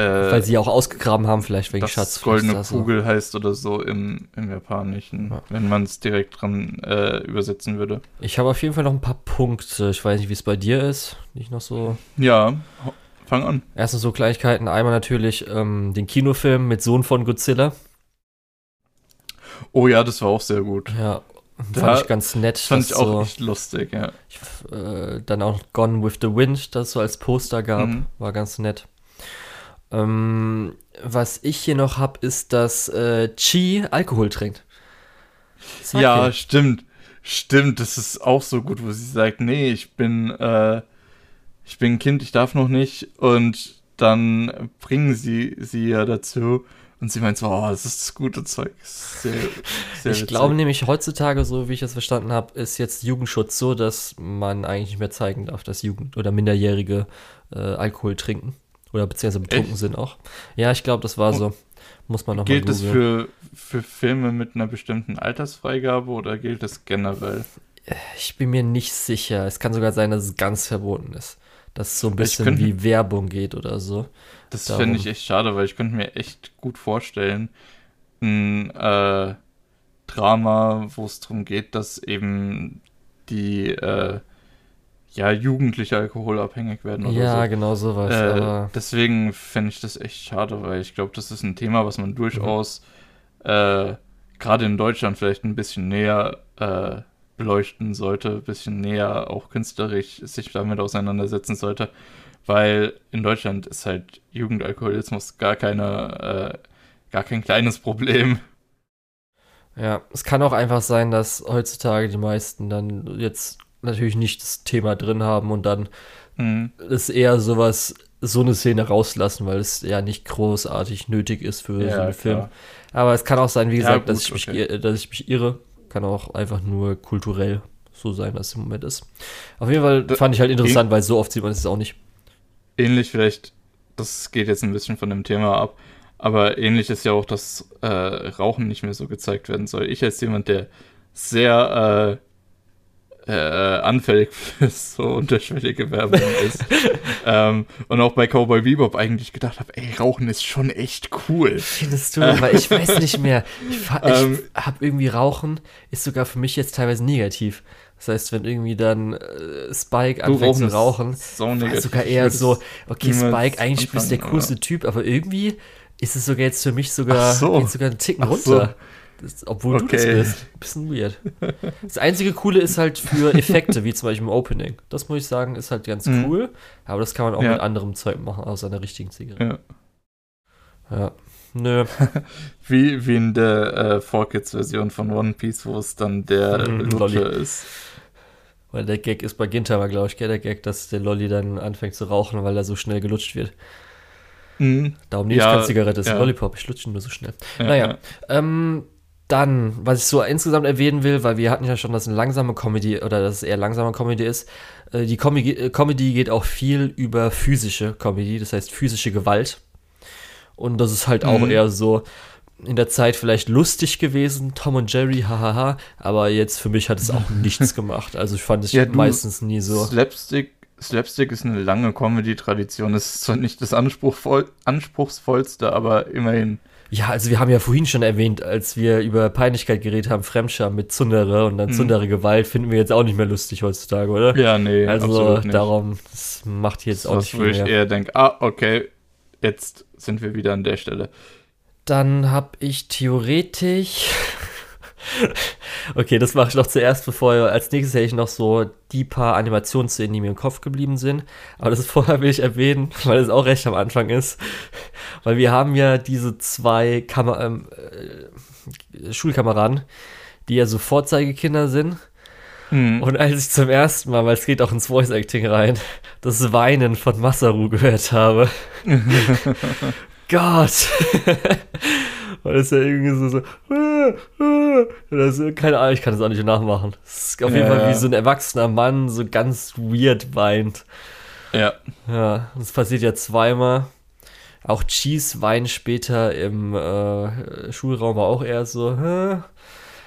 weil sie auch ausgegraben haben, vielleicht wegen das Schatz. Goldene Kugel so. heißt oder so im, im Japanischen, ja. wenn man es direkt dran äh, übersetzen würde. Ich habe auf jeden Fall noch ein paar Punkte. Ich weiß nicht, wie es bei dir ist. Nicht noch so. Ja, fang an. Erstens so Gleichkeiten. Einmal natürlich ähm, den Kinofilm mit Sohn von Godzilla. Oh ja, das war auch sehr gut. Ja, da fand ich ganz nett. Fand ich auch so, echt lustig, ja. Ich, äh, dann auch Gone with the Wind, das so als Poster gab, mhm. war ganz nett. Ähm, was ich hier noch habe, ist, dass äh, Chi Alkohol trinkt. Sake. Ja, stimmt. Stimmt, das ist auch so gut, wo sie sagt, nee, ich bin, äh, ich bin ein Kind, ich darf noch nicht. Und dann bringen sie sie ja dazu. Und sie meint so, oh, das ist das gute Zeug. Sehr, sehr ich glaube nämlich heutzutage, so wie ich das verstanden habe, ist jetzt Jugendschutz so, dass man eigentlich nicht mehr zeigen darf, dass Jugend- oder Minderjährige äh, Alkohol trinken. Oder beziehungsweise betrunken Echt? sind auch. Ja, ich glaube, das war so. Muss man noch Gilt es für, für Filme mit einer bestimmten Altersfreigabe oder gilt es generell? Ich bin mir nicht sicher. Es kann sogar sein, dass es ganz verboten ist. Dass es so ein bisschen könnte, wie Werbung geht oder so. Das fände ich echt schade, weil ich könnte mir echt gut vorstellen, ein äh, Drama, wo es darum geht, dass eben die äh, ja, Jugendliche alkoholabhängig werden oder ja, so. Ja, genau sowas. Äh, deswegen fände ich das echt schade, weil ich glaube, das ist ein Thema, was man durchaus mhm. äh, gerade in Deutschland vielleicht ein bisschen näher äh, beleuchten sollte, ein bisschen näher auch künstlerisch sich damit auseinandersetzen sollte, weil in Deutschland ist halt Jugendalkoholismus gar keine, äh, gar kein kleines Problem. Ja, es kann auch einfach sein, dass heutzutage die meisten dann jetzt natürlich nicht das Thema drin haben und dann mhm. ist eher sowas, so eine Szene rauslassen, weil es ja nicht großartig nötig ist für ja, so einen Film. Klar. Aber es kann auch sein, wie gesagt, ja, gut, dass, ich mich, okay. dass ich mich irre. Kann auch einfach nur kulturell so sein, dass es im Moment ist. Auf jeden Fall da, fand ich halt interessant, weil so oft sieht man es auch nicht. Ähnlich vielleicht, das geht jetzt ein bisschen von dem Thema ab, aber ähnlich ist ja auch, dass äh, Rauchen nicht mehr so gezeigt werden soll. Ich als jemand, der sehr äh, äh, anfällig für so unterschwellige Werbung ist. (laughs) ähm, und auch bei Cowboy Bebop eigentlich gedacht habe, ey, Rauchen ist schon echt cool. Findest du? Weil ich weiß (laughs) nicht mehr. Ich, ich ähm, habe irgendwie Rauchen, ist sogar für mich jetzt teilweise negativ. Das heißt, wenn irgendwie dann äh, Spike anfängt zu rauchen, so war sogar eher so, okay, Spike, eigentlich bist du der coolste. Typ, aber irgendwie ist es sogar jetzt für mich sogar, so. sogar einen Ticken Ach runter. So. Das, obwohl okay. du das bist. Bisschen weird. Das einzige Coole ist halt für Effekte, wie zum Beispiel im Opening. Das muss ich sagen, ist halt ganz mhm. cool. Aber das kann man auch ja. mit anderem Zeug machen, außer einer richtigen Zigarette. Ja. Ja. Nö. (laughs) wie, wie in der äh, 4Kids-Version von One Piece, wo es dann der mhm, Lutsche ist. Weil der Gag ist bei Gintama, glaube ich, gell, der Gag, dass der Lolli dann anfängt zu rauchen, weil er so schnell gelutscht wird. Mhm. Darum nehme ich ja, keine Zigarette, das ist ja. Lollipop, ich lutsche nur so schnell. Ja, naja, ähm, Dann, was ich so insgesamt erwähnen will, weil wir hatten ja schon, dass es eine langsame Comedy oder dass es eher langsame Comedy ist. Äh, die Com äh, Comedy geht auch viel über physische Comedy, das heißt physische Gewalt. Und das ist halt mhm. auch eher so in der Zeit vielleicht lustig gewesen, Tom und Jerry, hahaha, aber jetzt für mich hat es auch (laughs) nichts gemacht. Also ich fand es ja, meistens nie so. Slapstick, Slapstick ist eine lange Comedy-Tradition. Das ist zwar nicht das Anspruchvoll, anspruchsvollste, aber immerhin. Ja, also wir haben ja vorhin schon erwähnt, als wir über Peinlichkeit geredet haben, Fremdscham mit Zundere und dann mhm. Zundere Gewalt, finden wir jetzt auch nicht mehr lustig heutzutage, oder? Ja, nee. Also darum, das macht jetzt auch nicht viel. Wo ich eher denke, ah, okay, jetzt sind wir wieder an der Stelle. Dann habe ich theoretisch. (laughs) okay, das mache ich noch zuerst, bevor als nächstes hätte ich noch so die paar Animationsszenen, die mir im Kopf geblieben sind. Aber das (laughs) vorher will ich erwähnen, weil es auch recht am Anfang ist. Weil wir haben ja diese zwei Kamer ähm, äh, Schulkameraden, die ja so Vorzeigekinder sind. Mhm. Und als ich zum ersten Mal, weil es geht auch ins Voice Acting rein, das Weinen von Masaru gehört habe, (laughs) Gott. Und das ist ja irgendwie so, so das ist, keine Ahnung, ich kann das auch nicht nachmachen. Das ist auf jeden ja, Fall wie so ein erwachsener Mann so ganz weird weint. Ja. Ja, das passiert ja zweimal. Auch Cheese weint später im äh, Schulraum war auch eher so, Hä?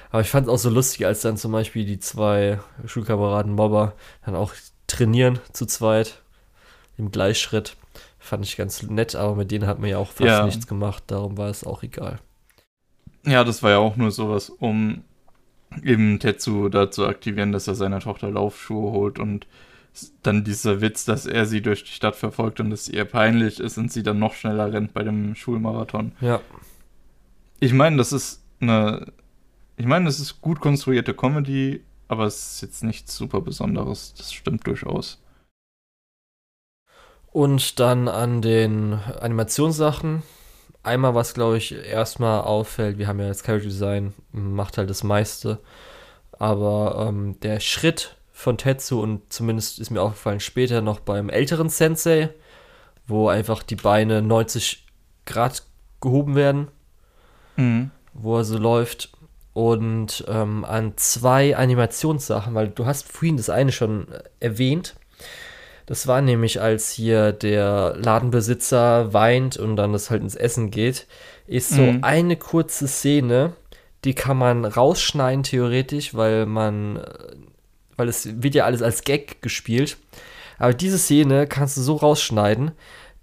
aber ich fand es auch so lustig, als dann zum Beispiel die zwei Schulkameraden Mobber dann auch trainieren zu zweit im Gleichschritt. Fand ich ganz nett, aber mit denen hat man ja auch fast ja. nichts gemacht, darum war es auch egal. Ja, das war ja auch nur sowas, um eben Tetsu da zu aktivieren, dass er seiner Tochter Laufschuhe holt und dann dieser Witz, dass er sie durch die Stadt verfolgt und es ihr peinlich ist und sie dann noch schneller rennt bei dem Schulmarathon. Ja. Ich meine, das ist eine. Ich meine, das ist gut konstruierte Comedy, aber es ist jetzt nichts super Besonderes. Das stimmt durchaus. Und dann an den Animationssachen. Einmal, was glaube ich erstmal auffällt, wir haben ja das Character Design, macht halt das meiste. Aber ähm, der Schritt von Tetsu und zumindest ist mir aufgefallen später noch beim älteren Sensei, wo einfach die Beine 90 Grad gehoben werden, mhm. wo er so läuft. Und ähm, an zwei Animationssachen, weil du hast vorhin das eine schon erwähnt, das war nämlich, als hier der Ladenbesitzer weint und dann das halt ins Essen geht, ist so mhm. eine kurze Szene, die kann man rausschneiden theoretisch, weil man, weil es wird ja alles als Gag gespielt. Aber diese Szene kannst du so rausschneiden,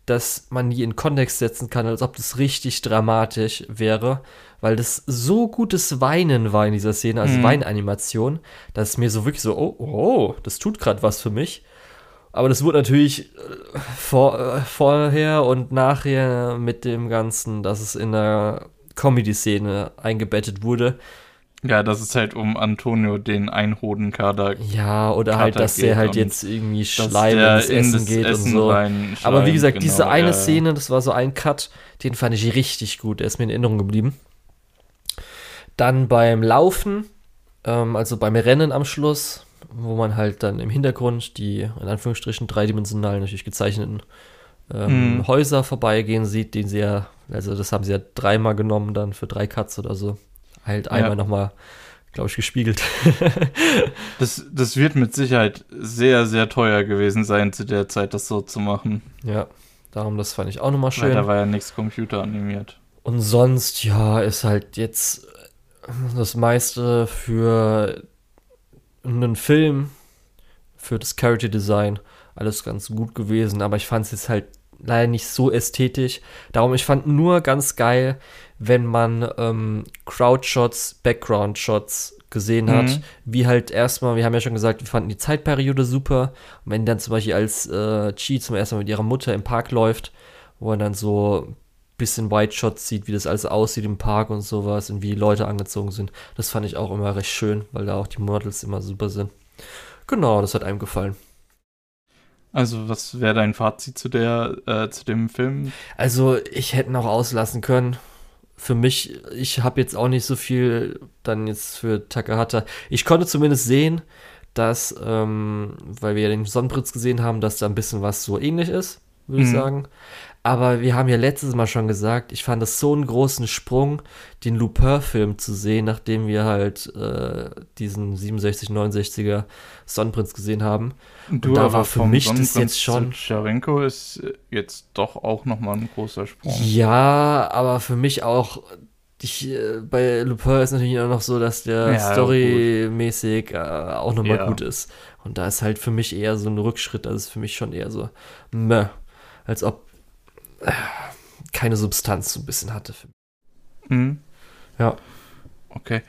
dass man die in Kontext setzen kann, als ob das richtig dramatisch wäre, weil das so gutes Weinen war in dieser Szene, also mhm. Weinanimation, dass es mir so wirklich so, oh, oh, das tut gerade was für mich. Aber das wurde natürlich äh, vor, äh, vorher und nachher mit dem Ganzen, dass es in der Comedy-Szene eingebettet wurde. Ja, das ist halt um Antonio den Einhodenkader. Ja, oder halt, dass der halt jetzt irgendwie Schleim ins Essen in geht Essen und so. Aber wie gesagt, genau, diese eine ja. Szene, das war so ein Cut, den fand ich richtig gut. Der ist mir in Erinnerung geblieben. Dann beim Laufen, ähm, also beim Rennen am Schluss, wo man halt dann im Hintergrund die in Anführungsstrichen dreidimensionalen, natürlich gezeichneten ähm, mhm. Häuser vorbeigehen sieht, den sie ja, also das haben sie ja dreimal genommen dann für drei Cuts oder so. Halt einmal ja. nochmal, glaube ich, gespiegelt. (laughs) das, das wird mit Sicherheit sehr, sehr teuer gewesen sein, zu der Zeit das so zu machen. Ja, darum, das fand ich auch nochmal schön. Weil da war ja nichts computeranimiert. Und sonst, ja, ist halt jetzt das meiste für einen Film für das Character Design alles ganz gut gewesen, aber ich fand es jetzt halt leider nicht so ästhetisch. Darum, ich fand nur ganz geil, wenn man ähm, Crowd-Shots, Background-Shots gesehen hat, mhm. wie halt erstmal, wir haben ja schon gesagt, wir fanden die Zeitperiode super. Und wenn dann zum Beispiel als äh, Chi zum ersten Mal mit ihrer Mutter im Park läuft, wo er dann so bisschen White Shots sieht, wie das alles aussieht im Park und sowas und wie die Leute angezogen sind. Das fand ich auch immer recht schön, weil da auch die Models immer super sind. Genau, das hat einem gefallen. Also, was wäre dein Fazit zu der, äh, zu dem Film? Also, ich hätte noch auslassen können. Für mich, ich habe jetzt auch nicht so viel dann jetzt für Takahata. Ich konnte zumindest sehen, dass, ähm, weil wir ja den Sonnenbritz gesehen haben, dass da ein bisschen was so ähnlich ist, würde mhm. ich sagen. Aber wir haben ja letztes Mal schon gesagt, ich fand es so einen großen Sprung, den Lupin-Film zu sehen, nachdem wir halt äh, diesen 67, 69er Sonnenprinz gesehen haben. Du, Und da war für mich das jetzt schon. Scharenko ist jetzt doch auch nochmal ein großer Sprung. Ja, aber für mich auch. Ich, äh, bei Lupin ist natürlich auch noch so, dass der ja, storymäßig äh, auch nochmal ja. gut ist. Und da ist halt für mich eher so ein Rückschritt. Das ist für mich schon eher so, meh, als ob äh, keine Substanz so ein bisschen hatte. Mhm. Ja. Okay.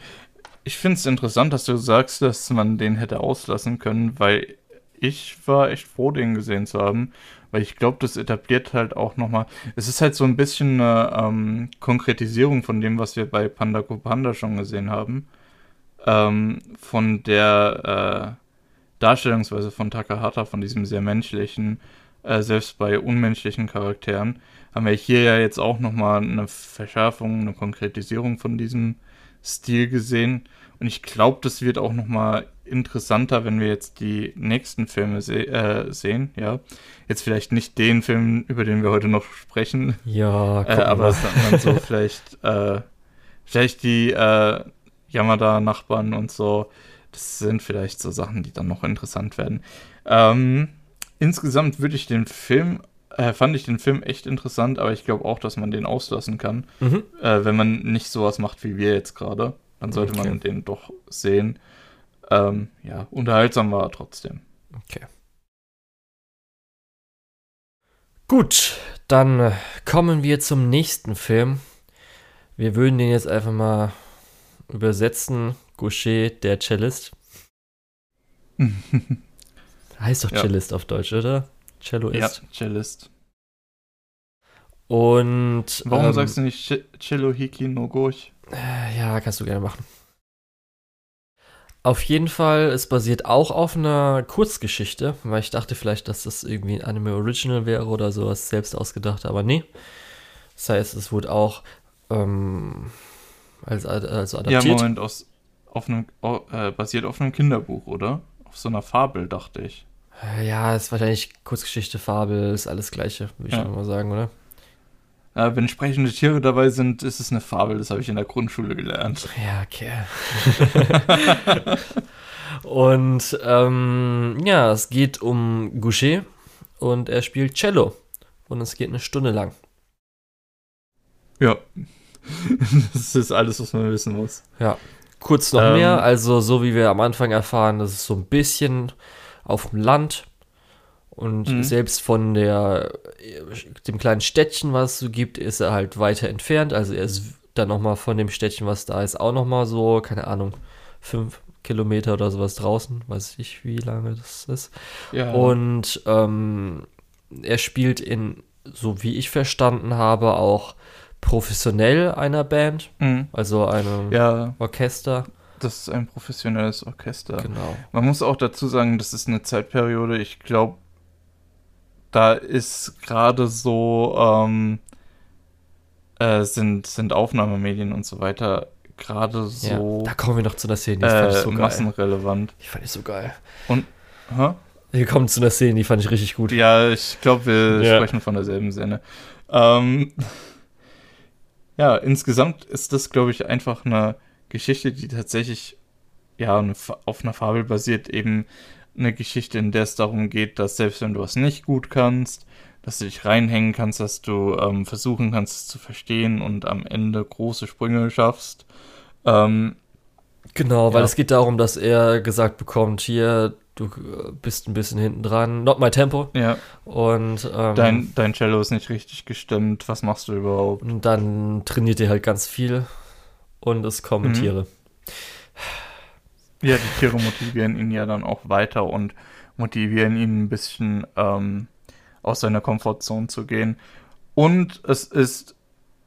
Ich finde es interessant, dass du sagst, dass man den hätte auslassen können, weil ich war echt froh, den gesehen zu haben, weil ich glaube, das etabliert halt auch nochmal. Es ist halt so ein bisschen eine ähm, Konkretisierung von dem, was wir bei Panda Panda schon gesehen haben. Ähm, von der äh, Darstellungsweise von Takahata, von diesem sehr menschlichen, äh, selbst bei unmenschlichen Charakteren, haben wir hier ja jetzt auch nochmal eine Verschärfung, eine Konkretisierung von diesem Stil gesehen. Und ich glaube, das wird auch nochmal interessanter, wenn wir jetzt die nächsten Filme se äh, sehen. Ja, jetzt vielleicht nicht den Film, über den wir heute noch sprechen. Ja, äh, aber sondern so (laughs) vielleicht, äh, vielleicht die äh, Yamada-Nachbarn und so. Das sind vielleicht so Sachen, die dann noch interessant werden. Ähm, insgesamt würde ich den Film, äh, fand ich den Film echt interessant, aber ich glaube auch, dass man den auslassen kann, mhm. äh, wenn man nicht sowas macht wie wir jetzt gerade. Dann sollte okay. man den doch sehen. Ähm, ja, unterhaltsam war er trotzdem. Okay. Gut, dann äh, kommen wir zum nächsten Film. Wir würden den jetzt einfach mal übersetzen Gaucher, der Cellist. (laughs) heißt doch Cellist ja. auf Deutsch, oder? Celloist. Ja, Cellist. Und. Warum ähm, sagst du nicht Cellohiki no Goch? Äh, ja, kannst du gerne machen. Auf jeden Fall, es basiert auch auf einer Kurzgeschichte, weil ich dachte vielleicht, dass das irgendwie ein Anime Original wäre oder sowas selbst ausgedacht, aber nee. Das heißt, es wurde auch ähm, als, also adaptiert. Ja, Moment, aus, auf einem, äh, basiert auf einem Kinderbuch, oder? So einer Fabel, dachte ich. Ja, ist wahrscheinlich Kurzgeschichte, Fabel, ist alles Gleiche, würde ich ja. mal sagen, oder? Äh, wenn sprechende Tiere dabei sind, ist es eine Fabel. Das habe ich in der Grundschule gelernt. Ja, okay. (laughs) und ähm, ja, es geht um Goucher und er spielt Cello. Und es geht eine Stunde lang. Ja. (laughs) das ist alles, was man wissen muss. Ja. Kurz noch ähm, mehr, also so wie wir am Anfang erfahren, das ist so ein bisschen auf dem Land und mhm. selbst von der dem kleinen Städtchen, was es so gibt, ist er halt weiter entfernt. Also er ist dann nochmal von dem Städtchen, was da ist, auch nochmal so, keine Ahnung, fünf Kilometer oder sowas draußen. Weiß ich, wie lange das ist. Ja. Und ähm, er spielt in, so wie ich verstanden habe, auch professionell einer Band, mhm. also einem ja, Orchester. Das ist ein professionelles Orchester. Genau. Man muss auch dazu sagen, das ist eine Zeitperiode, ich glaube, da ist gerade so, ähm, äh, sind, sind Aufnahmemedien und so weiter gerade so. Ja, da kommen wir noch zu einer Szene, die äh, fand ich so geil. massenrelevant. Die fand ich so geil. Und, hä? Wir kommen zu einer Szene, die fand ich richtig gut. Ja, ich glaube, wir ja. sprechen von derselben Szene. Ähm, ja, insgesamt ist das, glaube ich, einfach eine Geschichte, die tatsächlich ja auf einer Fabel basiert, eben eine Geschichte, in der es darum geht, dass selbst wenn du was nicht gut kannst, dass du dich reinhängen kannst, dass du ähm, versuchen kannst, es zu verstehen und am Ende große Sprünge schaffst. Ähm, genau, weil ja. es geht darum, dass er gesagt bekommt, hier, du äh, bist ein bisschen hinten dran, not my tempo. Ja. Und ähm, dein, dein Cello ist nicht richtig gestimmt, was machst du überhaupt? Und dann trainiert er halt ganz viel und es kommen mhm. Tiere. Ja, die Tiere motivieren ihn ja dann auch weiter und motivieren ihn ein bisschen ähm, aus seiner Komfortzone zu gehen. Und es ist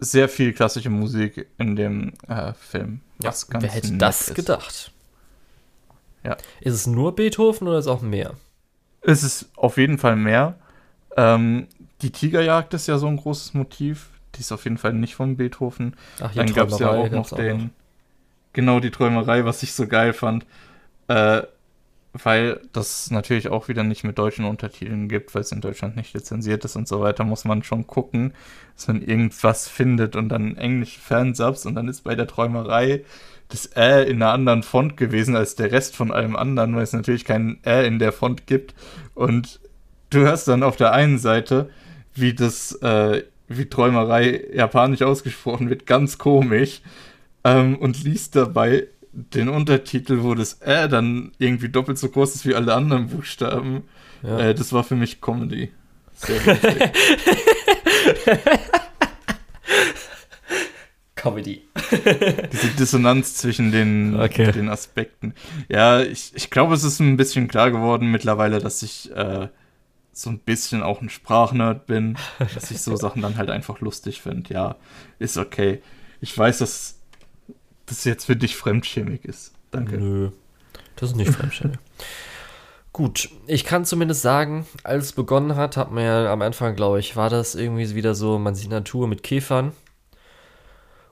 sehr viel klassische Musik in dem äh, Film. Ja, wer hätte das ist. gedacht? Ja. Ist es nur Beethoven oder ist es auch mehr? Es ist auf jeden Fall mehr. Ähm, die Tigerjagd ist ja so ein großes Motiv. Die ist auf jeden Fall nicht von Beethoven. Ach, Dann gab es ja auch noch den. Auch noch. Genau die Träumerei, was ich so geil fand. Äh, weil das natürlich auch wieder nicht mit deutschen Untertiteln gibt, weil es in Deutschland nicht lizenziert ist und so weiter, muss man schon gucken, dass man irgendwas findet und dann englische Fansubs und dann ist bei der Träumerei das Ä in einer anderen Font gewesen als der Rest von allem anderen, weil es natürlich kein Ä in der Font gibt. Und du hörst dann auf der einen Seite, wie das, äh, wie Träumerei japanisch ausgesprochen wird, ganz komisch. Ähm, und liest dabei den Untertitel, wo das Ä dann irgendwie doppelt so groß ist wie alle anderen Buchstaben. Ja. Äh, das war für mich Comedy. Sehr (laughs) Comedy. (laughs) Diese Dissonanz zwischen den, okay. den Aspekten. Ja, ich, ich glaube, es ist ein bisschen klar geworden mittlerweile, dass ich äh, so ein bisschen auch ein Sprachnerd bin, dass ich so (laughs) Sachen dann halt einfach lustig finde. Ja, ist okay. Ich weiß, dass das jetzt für dich fremdschämig ist. Danke. Nö, das ist nicht fremdschämig. (laughs) Gut, ich kann zumindest sagen, als es begonnen hat, hat man ja am Anfang, glaube ich, war das irgendwie wieder so, man sieht Natur mit Käfern.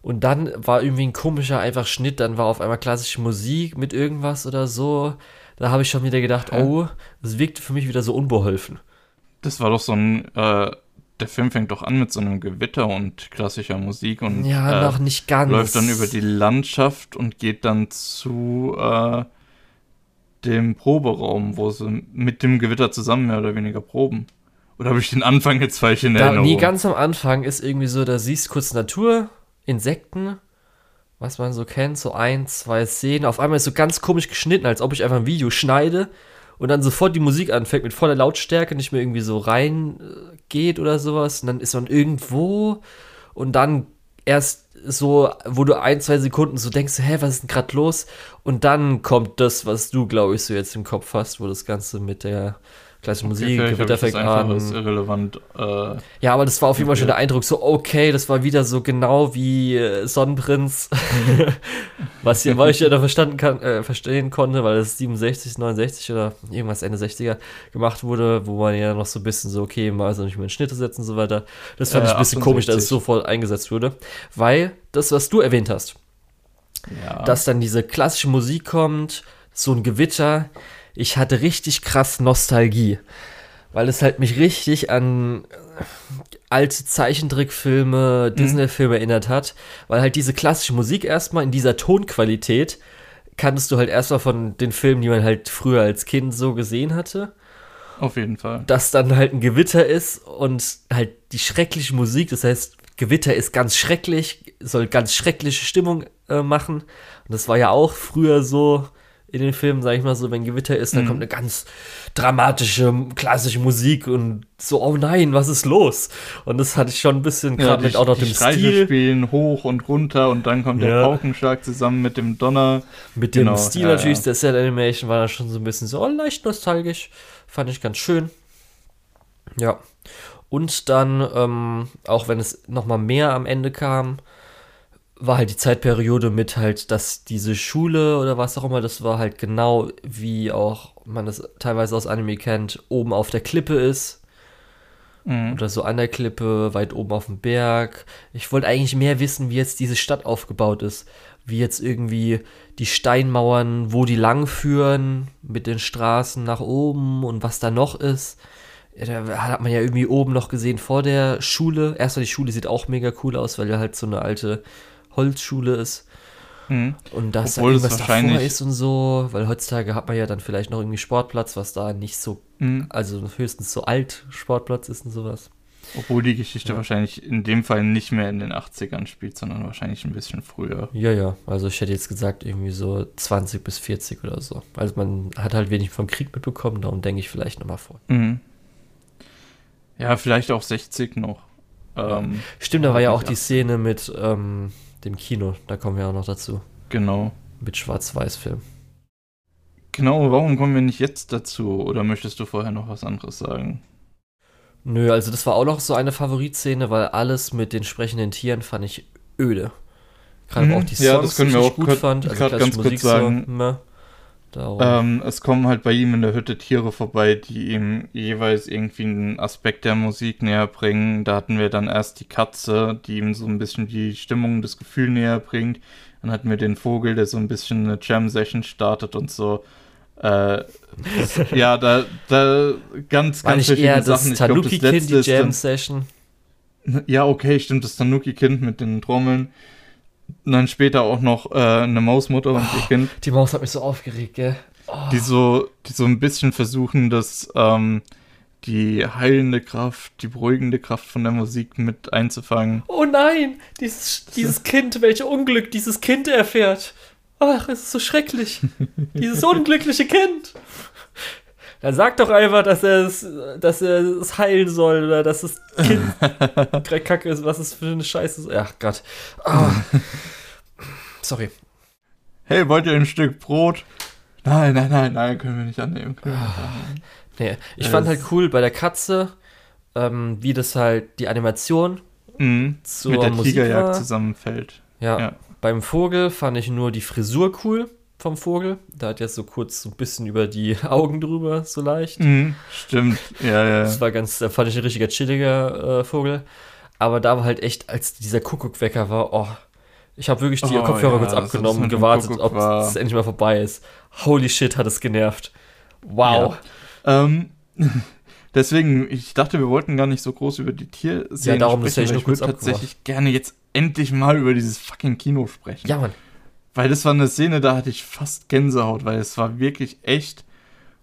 Und dann war irgendwie ein komischer einfach Schnitt, dann war auf einmal klassische Musik mit irgendwas oder so. Da habe ich schon wieder gedacht, ja. oh, das wirkte für mich wieder so unbeholfen. Das war doch so ein, äh, der Film fängt doch an mit so einem Gewitter und klassischer Musik und ja, äh, noch nicht ganz. läuft dann über die Landschaft und geht dann zu äh, dem Proberaum, wo sie mit dem Gewitter zusammen mehr oder weniger proben. Oder habe ich den Anfang jetzt falsch in Erinnerung? Da, nee, ganz am Anfang ist irgendwie so, da siehst du kurz Natur, Insekten, was man so kennt, so ein, zwei Szenen. Auf einmal ist so ganz komisch geschnitten, als ob ich einfach ein Video schneide und dann sofort die Musik anfängt mit voller Lautstärke, nicht mehr irgendwie so rein äh, oder sowas. Und dann ist man irgendwo und dann erst so, wo du ein, zwei Sekunden so denkst, hä, was ist denn gerade los? Und dann kommt das, was du, glaube ich, so jetzt im Kopf hast, wo das Ganze mit der klassische Musik, okay, Gewittereffekt an. Das irrelevant. Äh, ja, aber das war auf jeden Fall schon der Eindruck, so okay, das war wieder so genau wie äh, Sonnenprinz, (laughs) was hier, weil ich ja da verstanden kann, äh, verstehen konnte, weil das 67, 69 oder irgendwas Ende 60er gemacht wurde, wo man ja noch so ein bisschen so, okay, mal so nicht mehr in Schnitte setzen und so weiter. Das fand ich ein bisschen 68. komisch, dass es sofort eingesetzt wurde, weil das, was du erwähnt hast, ja. dass dann diese klassische Musik kommt, so ein Gewitter, ich hatte richtig krass Nostalgie, weil es halt mich richtig an äh, alte Zeichentrickfilme, mhm. Disney-Filme erinnert hat, weil halt diese klassische Musik erstmal in dieser Tonqualität kanntest du halt erstmal von den Filmen, die man halt früher als Kind so gesehen hatte. Auf jeden Fall. Dass dann halt ein Gewitter ist und halt die schreckliche Musik, das heißt, Gewitter ist ganz schrecklich, soll ganz schreckliche Stimmung äh, machen. Und das war ja auch früher so in den Filmen, sag ich mal so, wenn Gewitter ist, dann mhm. kommt eine ganz dramatische, klassische Musik und so, oh nein, was ist los? Und das hatte ich schon ein bisschen gerade ja, mit auch noch dem Stil. spielen hoch und runter und dann kommt ja. der Paukenschlag zusammen mit dem Donner. Mit dem genau, Stil ja, natürlich, der Set Animation war da schon so ein bisschen so oh, leicht nostalgisch. Fand ich ganz schön. Ja. Und dann, ähm, auch wenn es nochmal mehr am Ende kam, war halt die Zeitperiode mit halt, dass diese Schule oder was auch immer, das war halt genau wie auch man das teilweise aus Anime kennt, oben auf der Klippe ist. Mhm. Oder so an der Klippe, weit oben auf dem Berg. Ich wollte eigentlich mehr wissen, wie jetzt diese Stadt aufgebaut ist. Wie jetzt irgendwie die Steinmauern, wo die lang führen, mit den Straßen nach oben und was da noch ist. Da hat man ja irgendwie oben noch gesehen vor der Schule. Erstmal die Schule sieht auch mega cool aus, weil ja halt so eine alte Holzschule ist. Mhm. Und dass Obwohl da irgendwas davor ist und so, weil heutzutage hat man ja dann vielleicht noch irgendwie Sportplatz, was da nicht so, mhm. also höchstens so alt Sportplatz ist und sowas. Obwohl die Geschichte ja. wahrscheinlich in dem Fall nicht mehr in den 80ern spielt, sondern wahrscheinlich ein bisschen früher. Ja, ja. Also ich hätte jetzt gesagt, irgendwie so 20 bis 40 oder so. Also man hat halt wenig vom Krieg mitbekommen, darum denke ich vielleicht nochmal vor. Mhm. Ja, vielleicht auch 60 noch. Ähm, Stimmt, da war ja auch die Szene mit, ähm, dem Kino. Da kommen wir auch noch dazu. Genau. Mit Schwarz-Weiß-Film. Genau, warum kommen wir nicht jetzt dazu? Oder möchtest du vorher noch was anderes sagen? Nö, also das war auch noch so eine Favoritszene, weil alles mit den sprechenden Tieren fand ich öde. Gerade mhm. auch die Songs, ja, das können wir auch gut fand. Also ganz Musik kurz sagen. So, ne? Ähm, es kommen halt bei ihm in der Hütte Tiere vorbei, die ihm jeweils irgendwie einen Aspekt der Musik näher bringen. Da hatten wir dann erst die Katze, die ihm so ein bisschen die Stimmung, das Gefühl näher bringt. Dann hatten wir den Vogel, der so ein bisschen eine Jam-Session startet und so äh, (laughs) ja, da, da ganz, War ganz nicht eher das Sachen. Ich glaub, das Tanuki-Kind, letzte die Jam-Session? Ja, okay, stimmt, das Tanuki-Kind mit den Trommeln. Und dann später auch noch äh, eine Mausmutter und ihr Kind, Die Maus hat mich so aufgeregt, gell? die so, die so ein bisschen versuchen, das, ähm, die heilende Kraft, die beruhigende Kraft von der Musik mit einzufangen. Oh nein, dieses, dieses Kind, welch Unglück dieses Kind erfährt. Ach, es ist so schrecklich. Dieses unglückliche Kind. Dann sag doch einfach, dass er es, dass er es heilen soll oder dass das Kind (laughs) gerade kacke ist, was es für eine Scheiße ist. Ach Gott. Ah. Sorry. Hey, wollt ihr ein Stück Brot? Nein, nein, nein, nein, können wir nicht annehmen. Wir nicht Ah. annehmen. Nee, ich Es- fand halt cool bei der Katze, ähm, wie das halt die Animation Mhm. zur Mit der Musik Tigerjagd war. zusammenfällt. Ja, Ja. beim Vogel fand ich nur die Frisur cool vom Vogel. Da hat jetzt so kurz so ein bisschen über die (laughs) Augen drüber, so leicht. Mhm. Stimmt, ja, ja. Das war ganz, da fand ich ein richtiger chilliger äh, Vogel. Aber da war halt echt, als dieser Kuckuckwecker war, oh, ich habe wirklich die Oh, Kopfhörer ja, kurz abgenommen und gewartet, Kuckuck ob es endlich mal vorbei ist. Holy shit, hat es genervt. Wow. Ähm, (laughs) deswegen, ich dachte, wir wollten gar nicht so groß über die Tierszenen Ja, darum, hätte ich ich würde kurz tatsächlich gerne jetzt endlich mal über dieses fucking Kino sprechen. Ja, Mann. Weil das war eine Szene, da hatte ich fast Gänsehaut, weil es war wirklich echt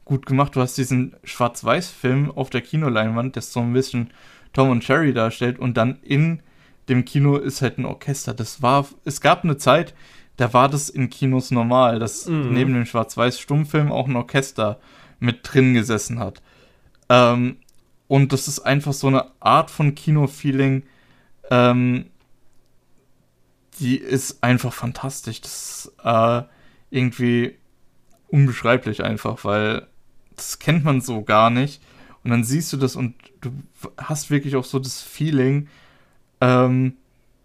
gut gemacht. Du hast diesen Schwarz-Weiß-Film auf der Kinoleinwand, der so ein bisschen Tom und Jerry darstellt und dann in dem Kino ist halt ein Orchester. Das war, es gab eine Zeit, da war das in Kinos normal, dass Mhm. neben dem Schwarz-Weiß-Stummfilm auch ein Orchester mit drin gesessen hat. Ähm, und das ist einfach so eine Art von Kino-Feeling, ähm, die ist einfach fantastisch. Das ist äh, irgendwie unbeschreiblich einfach, weil das kennt man so gar nicht. Und dann siehst du das und du hast wirklich auch so das Feeling, ähm,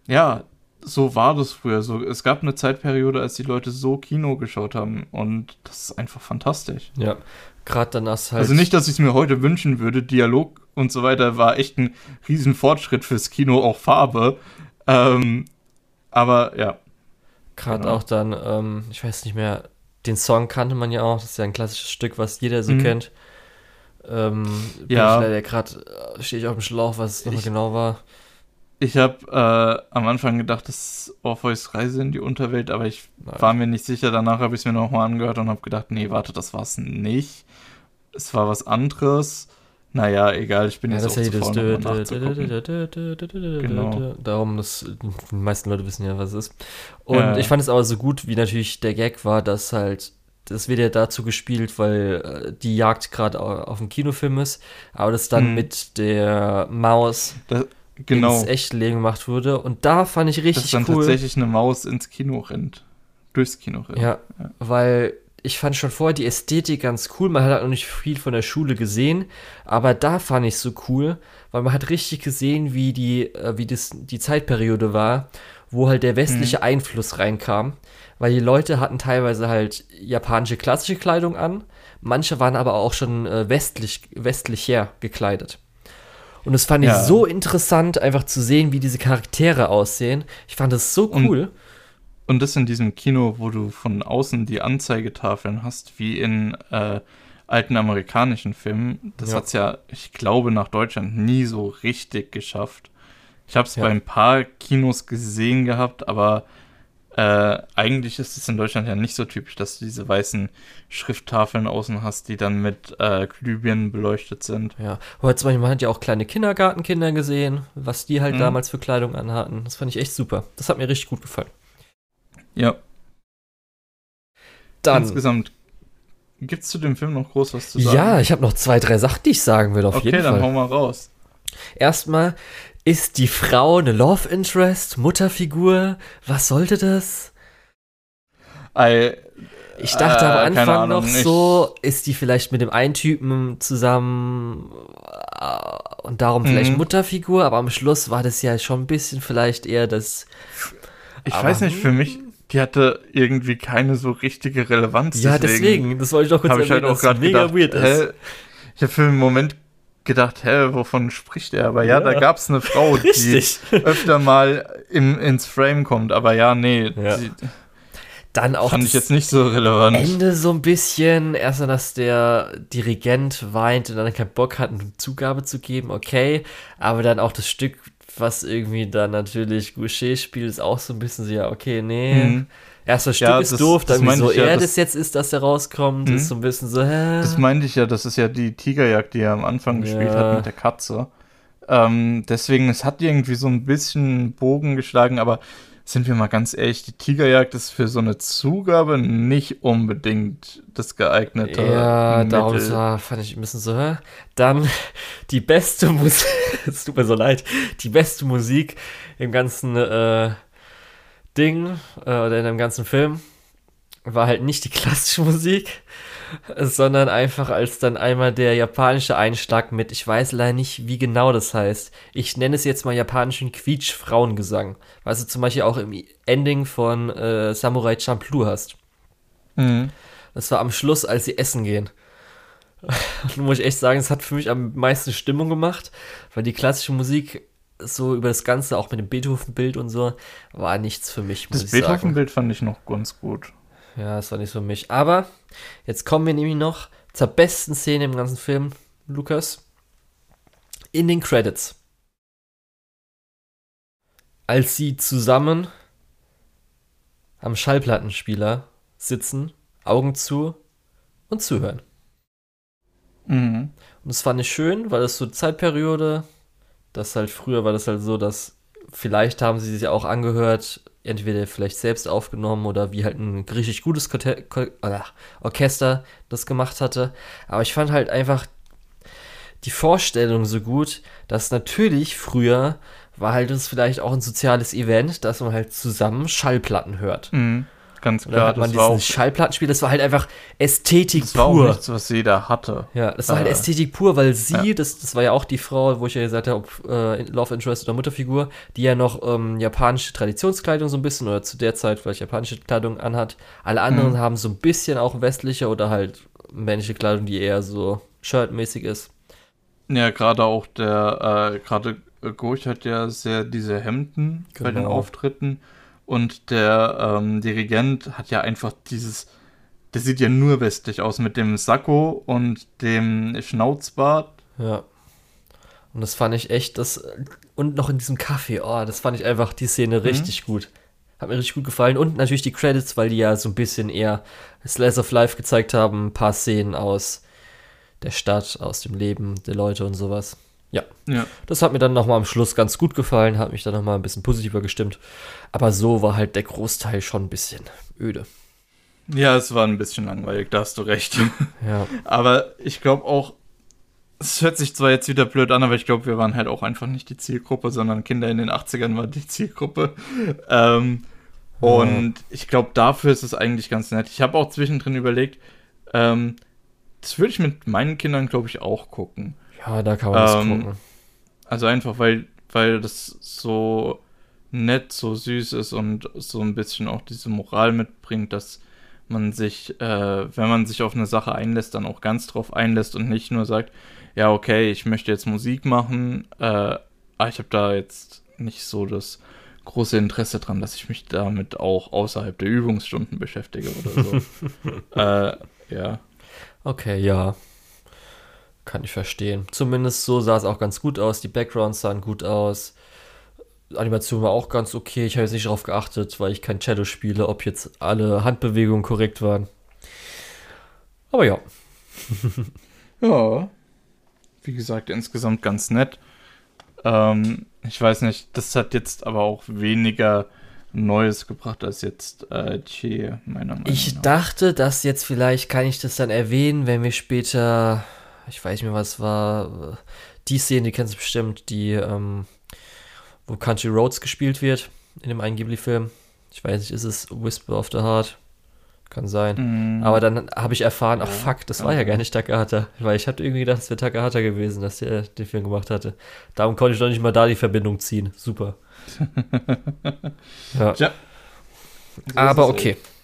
ja, so war das früher. So, es gab eine Zeitperiode, als die Leute so Kino geschaut haben und das ist einfach fantastisch. Ja. Gerade dann hast halt. Also nicht, dass ich es mir heute wünschen würde. Dialog und so weiter war echt ein riesen Fortschritt fürs Kino, auch Farbe. Ähm, aber ja. Gerade Genau. auch dann, ähm, ich weiß nicht mehr, den Song kannte man ja auch, das ist ja ein klassisches Stück, was jeder so Mhm. kennt. Ähm, bin Ja. ich leider gerade, stehe ich auf dem Schlauch, was es nochmal genau war. Ich habe äh, am Anfang gedacht, das ist Orpheus Reise in die Unterwelt, aber ich Nein. war mir nicht sicher. Danach habe ich es mir nochmal angehört und habe gedacht, nee, warte, das war es nicht. Es war was anderes. Naja, egal, ich bin Ja, jetzt das auch zu faul, nachzugucken. Genau. Darum, das, die meisten Leute wissen ja, was es ist. Und Ja. ich fand es aber so gut, wie natürlich der Gag war, dass halt, das wird ja dazu gespielt, weil äh, die Jagd gerade au- auf dem Kinofilm ist, aber das dann Mhm. mit der Maus Das, genau, ins Echtleben gemacht wurde. Und da fand ich dass richtig dann cool. tatsächlich eine Maus ins Kino rennt. Durchs Kino rennt. Ja, Ja. weil ich fand schon vorher die Ästhetik ganz cool. Man hat halt noch nicht viel von der Schule gesehen, aber da fand ich so cool, weil man hat richtig gesehen, wie die, äh, wie das die Zeitperiode war, wo halt der westliche Einfluss reinkam. Weil die Leute hatten teilweise halt japanische klassische Kleidung an, manche waren aber auch schon äh, westlich, westlicher gekleidet. Und das fand ich Ja. so interessant, einfach zu sehen, wie diese Charaktere aussehen. Ich fand das so cool. Und das in diesem Kino, wo du von außen die Anzeigetafeln hast, wie in äh, alten amerikanischen Filmen. Das Ja. hat's ja, ich glaube, nach Deutschland nie so richtig geschafft. Ich habe es Ja. bei ein paar Kinos gesehen gehabt, aber äh, eigentlich ist es in Deutschland ja nicht so typisch, dass du diese weißen Schrifttafeln außen hast, die dann mit äh, Glühbirnen beleuchtet sind. Ja, heute zum Beispiel, man hat ja auch kleine Kindergartenkinder gesehen, was die halt Mhm. damals für Kleidung anhatten. Das fand ich echt super. Das hat mir richtig gut gefallen. Ja, Dann, insgesamt gibt es zu dem Film noch groß was zu sagen. ja, ich habe noch zwei, drei Sachen, die ich sagen will, auf okay, jeden dann Fall. hau mal raus. Erstmal, ist die Frau eine Love Interest, Mutterfigur? Was sollte das? I, Ich dachte am Äh, keine Anfang Ahnung, noch so, ist die vielleicht mit dem einen Typen zusammen äh, und darum vielleicht Mhm. Mutterfigur, aber am Schluss war das ja schon ein bisschen vielleicht eher das Ich Aber- weiß nicht, für mich, die hatte irgendwie keine so richtige Relevanz. Ja, deswegen, das wollte ich doch kurz habe ich halt erwähnen, auch dass mega gedacht, weird ist. hä? Ich habe für einen Moment gedacht, hä, wovon spricht er? Aber ja, Ja. da gab es eine Frau, die öfter mal im, ins Frame kommt. Aber ja, nee, Ja. Die, Dann auch Fand ich jetzt nicht so relevant. Ende so ein bisschen. Erst dann, dass der Dirigent weint und dann keinen Bock hat, eine Zugabe zu geben, okay. Aber dann auch das Stück, was irgendwie dann natürlich Goucher spielt, ist auch so ein bisschen so, ja, okay, nee. Mhm. Erster Stück ja, ist das, doof, dann so ja, er das, das jetzt ist, dass er rauskommt, ist mhm. so ein bisschen so, hä? Das meinte ich ja, das ist ja die Tigerjagd, die er am Anfang ja. gespielt hat mit der Katze. Ähm, deswegen, es hat irgendwie so ein bisschen Bogen geschlagen, aber sind wir mal ganz ehrlich, die Tigerjagd ist für so eine Zugabe nicht unbedingt das geeignete. Ja, darum so, fand ich ein bisschen so. Hä? Dann (laughs) die beste Musik, (laughs) es tut mir so leid, die beste Musik im ganzen äh, Ding äh, oder in dem ganzen Film war halt nicht die klassische Musik, sondern einfach als dann einmal der japanische Einschlag mit, ich weiß leider nicht, wie genau das heißt. Ich nenne es jetzt mal japanischen Quietsch-Frauengesang, was du zum Beispiel auch im Ending von äh, Samurai Champloo hast. Mhm. Das war am Schluss, als sie essen gehen. Und (laughs) muss ich echt sagen, es hat für mich am meisten Stimmung gemacht, weil die klassische Musik so über das Ganze, auch mit dem Beethoven-Bild und so, war nichts für mich. Das Beethoven-Bild fand ich noch ganz gut. Ja, das war nicht so mich. Aber jetzt kommen wir nämlich noch zur besten Szene im ganzen Film, Lukas. In den Credits. Als sie zusammen am Schallplattenspieler sitzen, Augen zu und zuhören. Mhm. Und das fand ich schön, weil das so eine Zeitperiode, das halt früher war das halt so, dass vielleicht haben sie sich auch angehört, entweder vielleicht selbst aufgenommen oder wie halt ein richtig gutes Orchester das gemacht hatte. Aber ich fand halt einfach die Vorstellung so gut, dass natürlich früher war halt das vielleicht auch ein soziales Event, dass man halt zusammen Schallplatten hört. Mhm. Ganz klar. Oder hat man das dieses Schallplattenspiel, das war halt einfach Ästhetik das war pur. Auch nichts, was jeder hatte. Ja, das war halt äh, Ästhetik pur, weil sie, ja. das, das war ja auch die Frau, wo ich ja gesagt habe, ob äh, Love Interest oder Mutterfigur, die ja noch ähm, japanische Traditionskleidung so ein bisschen oder zu der Zeit vielleicht japanische Kleidung anhat. Alle anderen mhm. haben so ein bisschen auch westliche oder halt männliche Kleidung, die eher so shirtmäßig ist. Ja, gerade auch der, äh, gerade Goch hat ja sehr diese Hemden genau. bei den genau. Auftritten. Und der ähm, Dirigent hat ja einfach dieses, der sieht ja nur westlich aus mit dem Sakko und dem Schnauzbart. Ja. Und das fand ich echt, das, und noch in diesem Kaffee, oh, das fand ich einfach die Szene mhm. richtig gut. Hat mir richtig gut gefallen. Und natürlich die Credits, weil die ja so ein bisschen eher Slice of Life gezeigt haben, ein paar Szenen aus der Stadt, aus dem Leben der Leute und sowas. Ja. ja. Das hat mir dann nochmal am Schluss ganz gut gefallen, hat mich dann nochmal ein bisschen positiver gestimmt. Aber so war halt der Großteil schon ein bisschen öde. Ja, es war ein bisschen langweilig, da hast du recht. Ja. (laughs) Aber ich glaube auch, es hört sich zwar jetzt wieder blöd an, aber ich glaube, wir waren halt auch einfach nicht die Zielgruppe, sondern Kinder in den 80ern waren die Zielgruppe. Ähm, ja. Und ich glaube, dafür ist es eigentlich ganz nett. Ich habe auch zwischendrin überlegt, ähm, das würde ich mit meinen Kindern, glaube ich, auch gucken. Ja, da kann man das ähm, gucken. Also einfach, weil, weil das so nett, so süß ist und so ein bisschen auch diese Moral mitbringt, dass man sich, äh, wenn man sich auf eine Sache einlässt, dann auch ganz drauf einlässt und nicht nur sagt, ja, okay, ich möchte jetzt Musik machen, äh, aber ich habe da jetzt nicht so das große Interesse dran, dass ich mich damit auch außerhalb der Übungsstunden beschäftige oder so. (laughs) äh, ja. Okay, ja. Kann ich verstehen. Zumindest so sah es auch ganz gut aus. Die Backgrounds sahen gut aus. Animation war auch ganz okay. Ich habe jetzt nicht darauf geachtet, weil ich kein Cello spiele, ob jetzt alle Handbewegungen korrekt waren. Aber ja. (laughs) ja. Wie gesagt, insgesamt ganz nett. Ähm, ich weiß nicht, das hat jetzt aber auch weniger Neues gebracht als jetzt äh, Che, meiner Meinung nach. Ich dachte, dass jetzt vielleicht kann ich das dann erwähnen, wenn wir später ich weiß nicht mehr, was war, die Szene, die kennst du bestimmt, die, ähm, wo Country Roads gespielt wird, in dem einen Ghibli-Film. Ich weiß nicht, ist es Whisper of the Heart? Kann sein. Mm. Aber dann habe ich erfahren, ach fuck, das war ja gar nicht Takahata. Weil ich hatte irgendwie gedacht, es wäre Takahata gewesen, dass der den Film gemacht hatte. Darum konnte ich doch nicht mal da die Verbindung ziehen. Super. (laughs) ja. ja. Aber okay. Halt.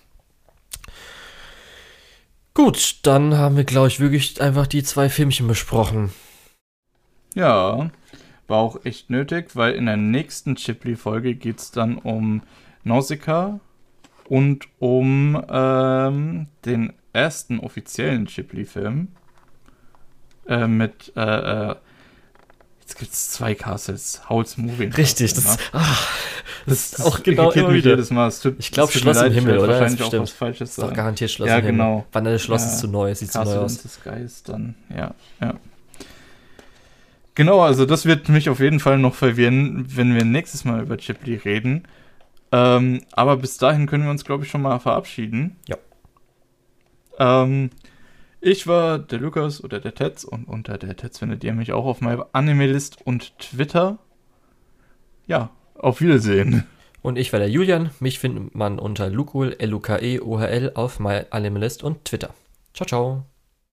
Gut, dann haben wir, glaube ich, wirklich einfach die zwei Filmchen besprochen. Ja, war auch echt nötig, weil in der nächsten Chipley-Folge geht es dann um Nausicaa und um ähm, den ersten offiziellen Ghibli-Film äh, mit äh, äh Jetzt gibt es zwei Castles. Howl's Moving. Richtig, das, ne? ach, das, das, ist auch genau immer wieder. jedes Mal. Tut, ich glaube Schloss im Himmel, oder? Wahrscheinlich auch was Falsches ist doch garantiert Schloss ja, im Himmel. genau. Wann Schloss ja. ist zu neu, sieht Castle zu neu aus. Castle Sky ist dann, ja, ja. Genau, also das wird mich auf jeden Fall noch verwirren, wenn wir nächstes Mal über Ghibli reden. Ähm, aber bis dahin können wir uns, glaube ich, schon mal verabschieden. Ja. Ähm, ich war der Lukas oder der Tetz und unter der Tetz findet ihr mich auch auf meinem Anime-List und Twitter. Ja, auf Wiedersehen. Und ich war der Julian. Mich findet man unter Lukul, L-U-K-E-O-H-L auf MyAnimalist und Twitter. Ciao, ciao.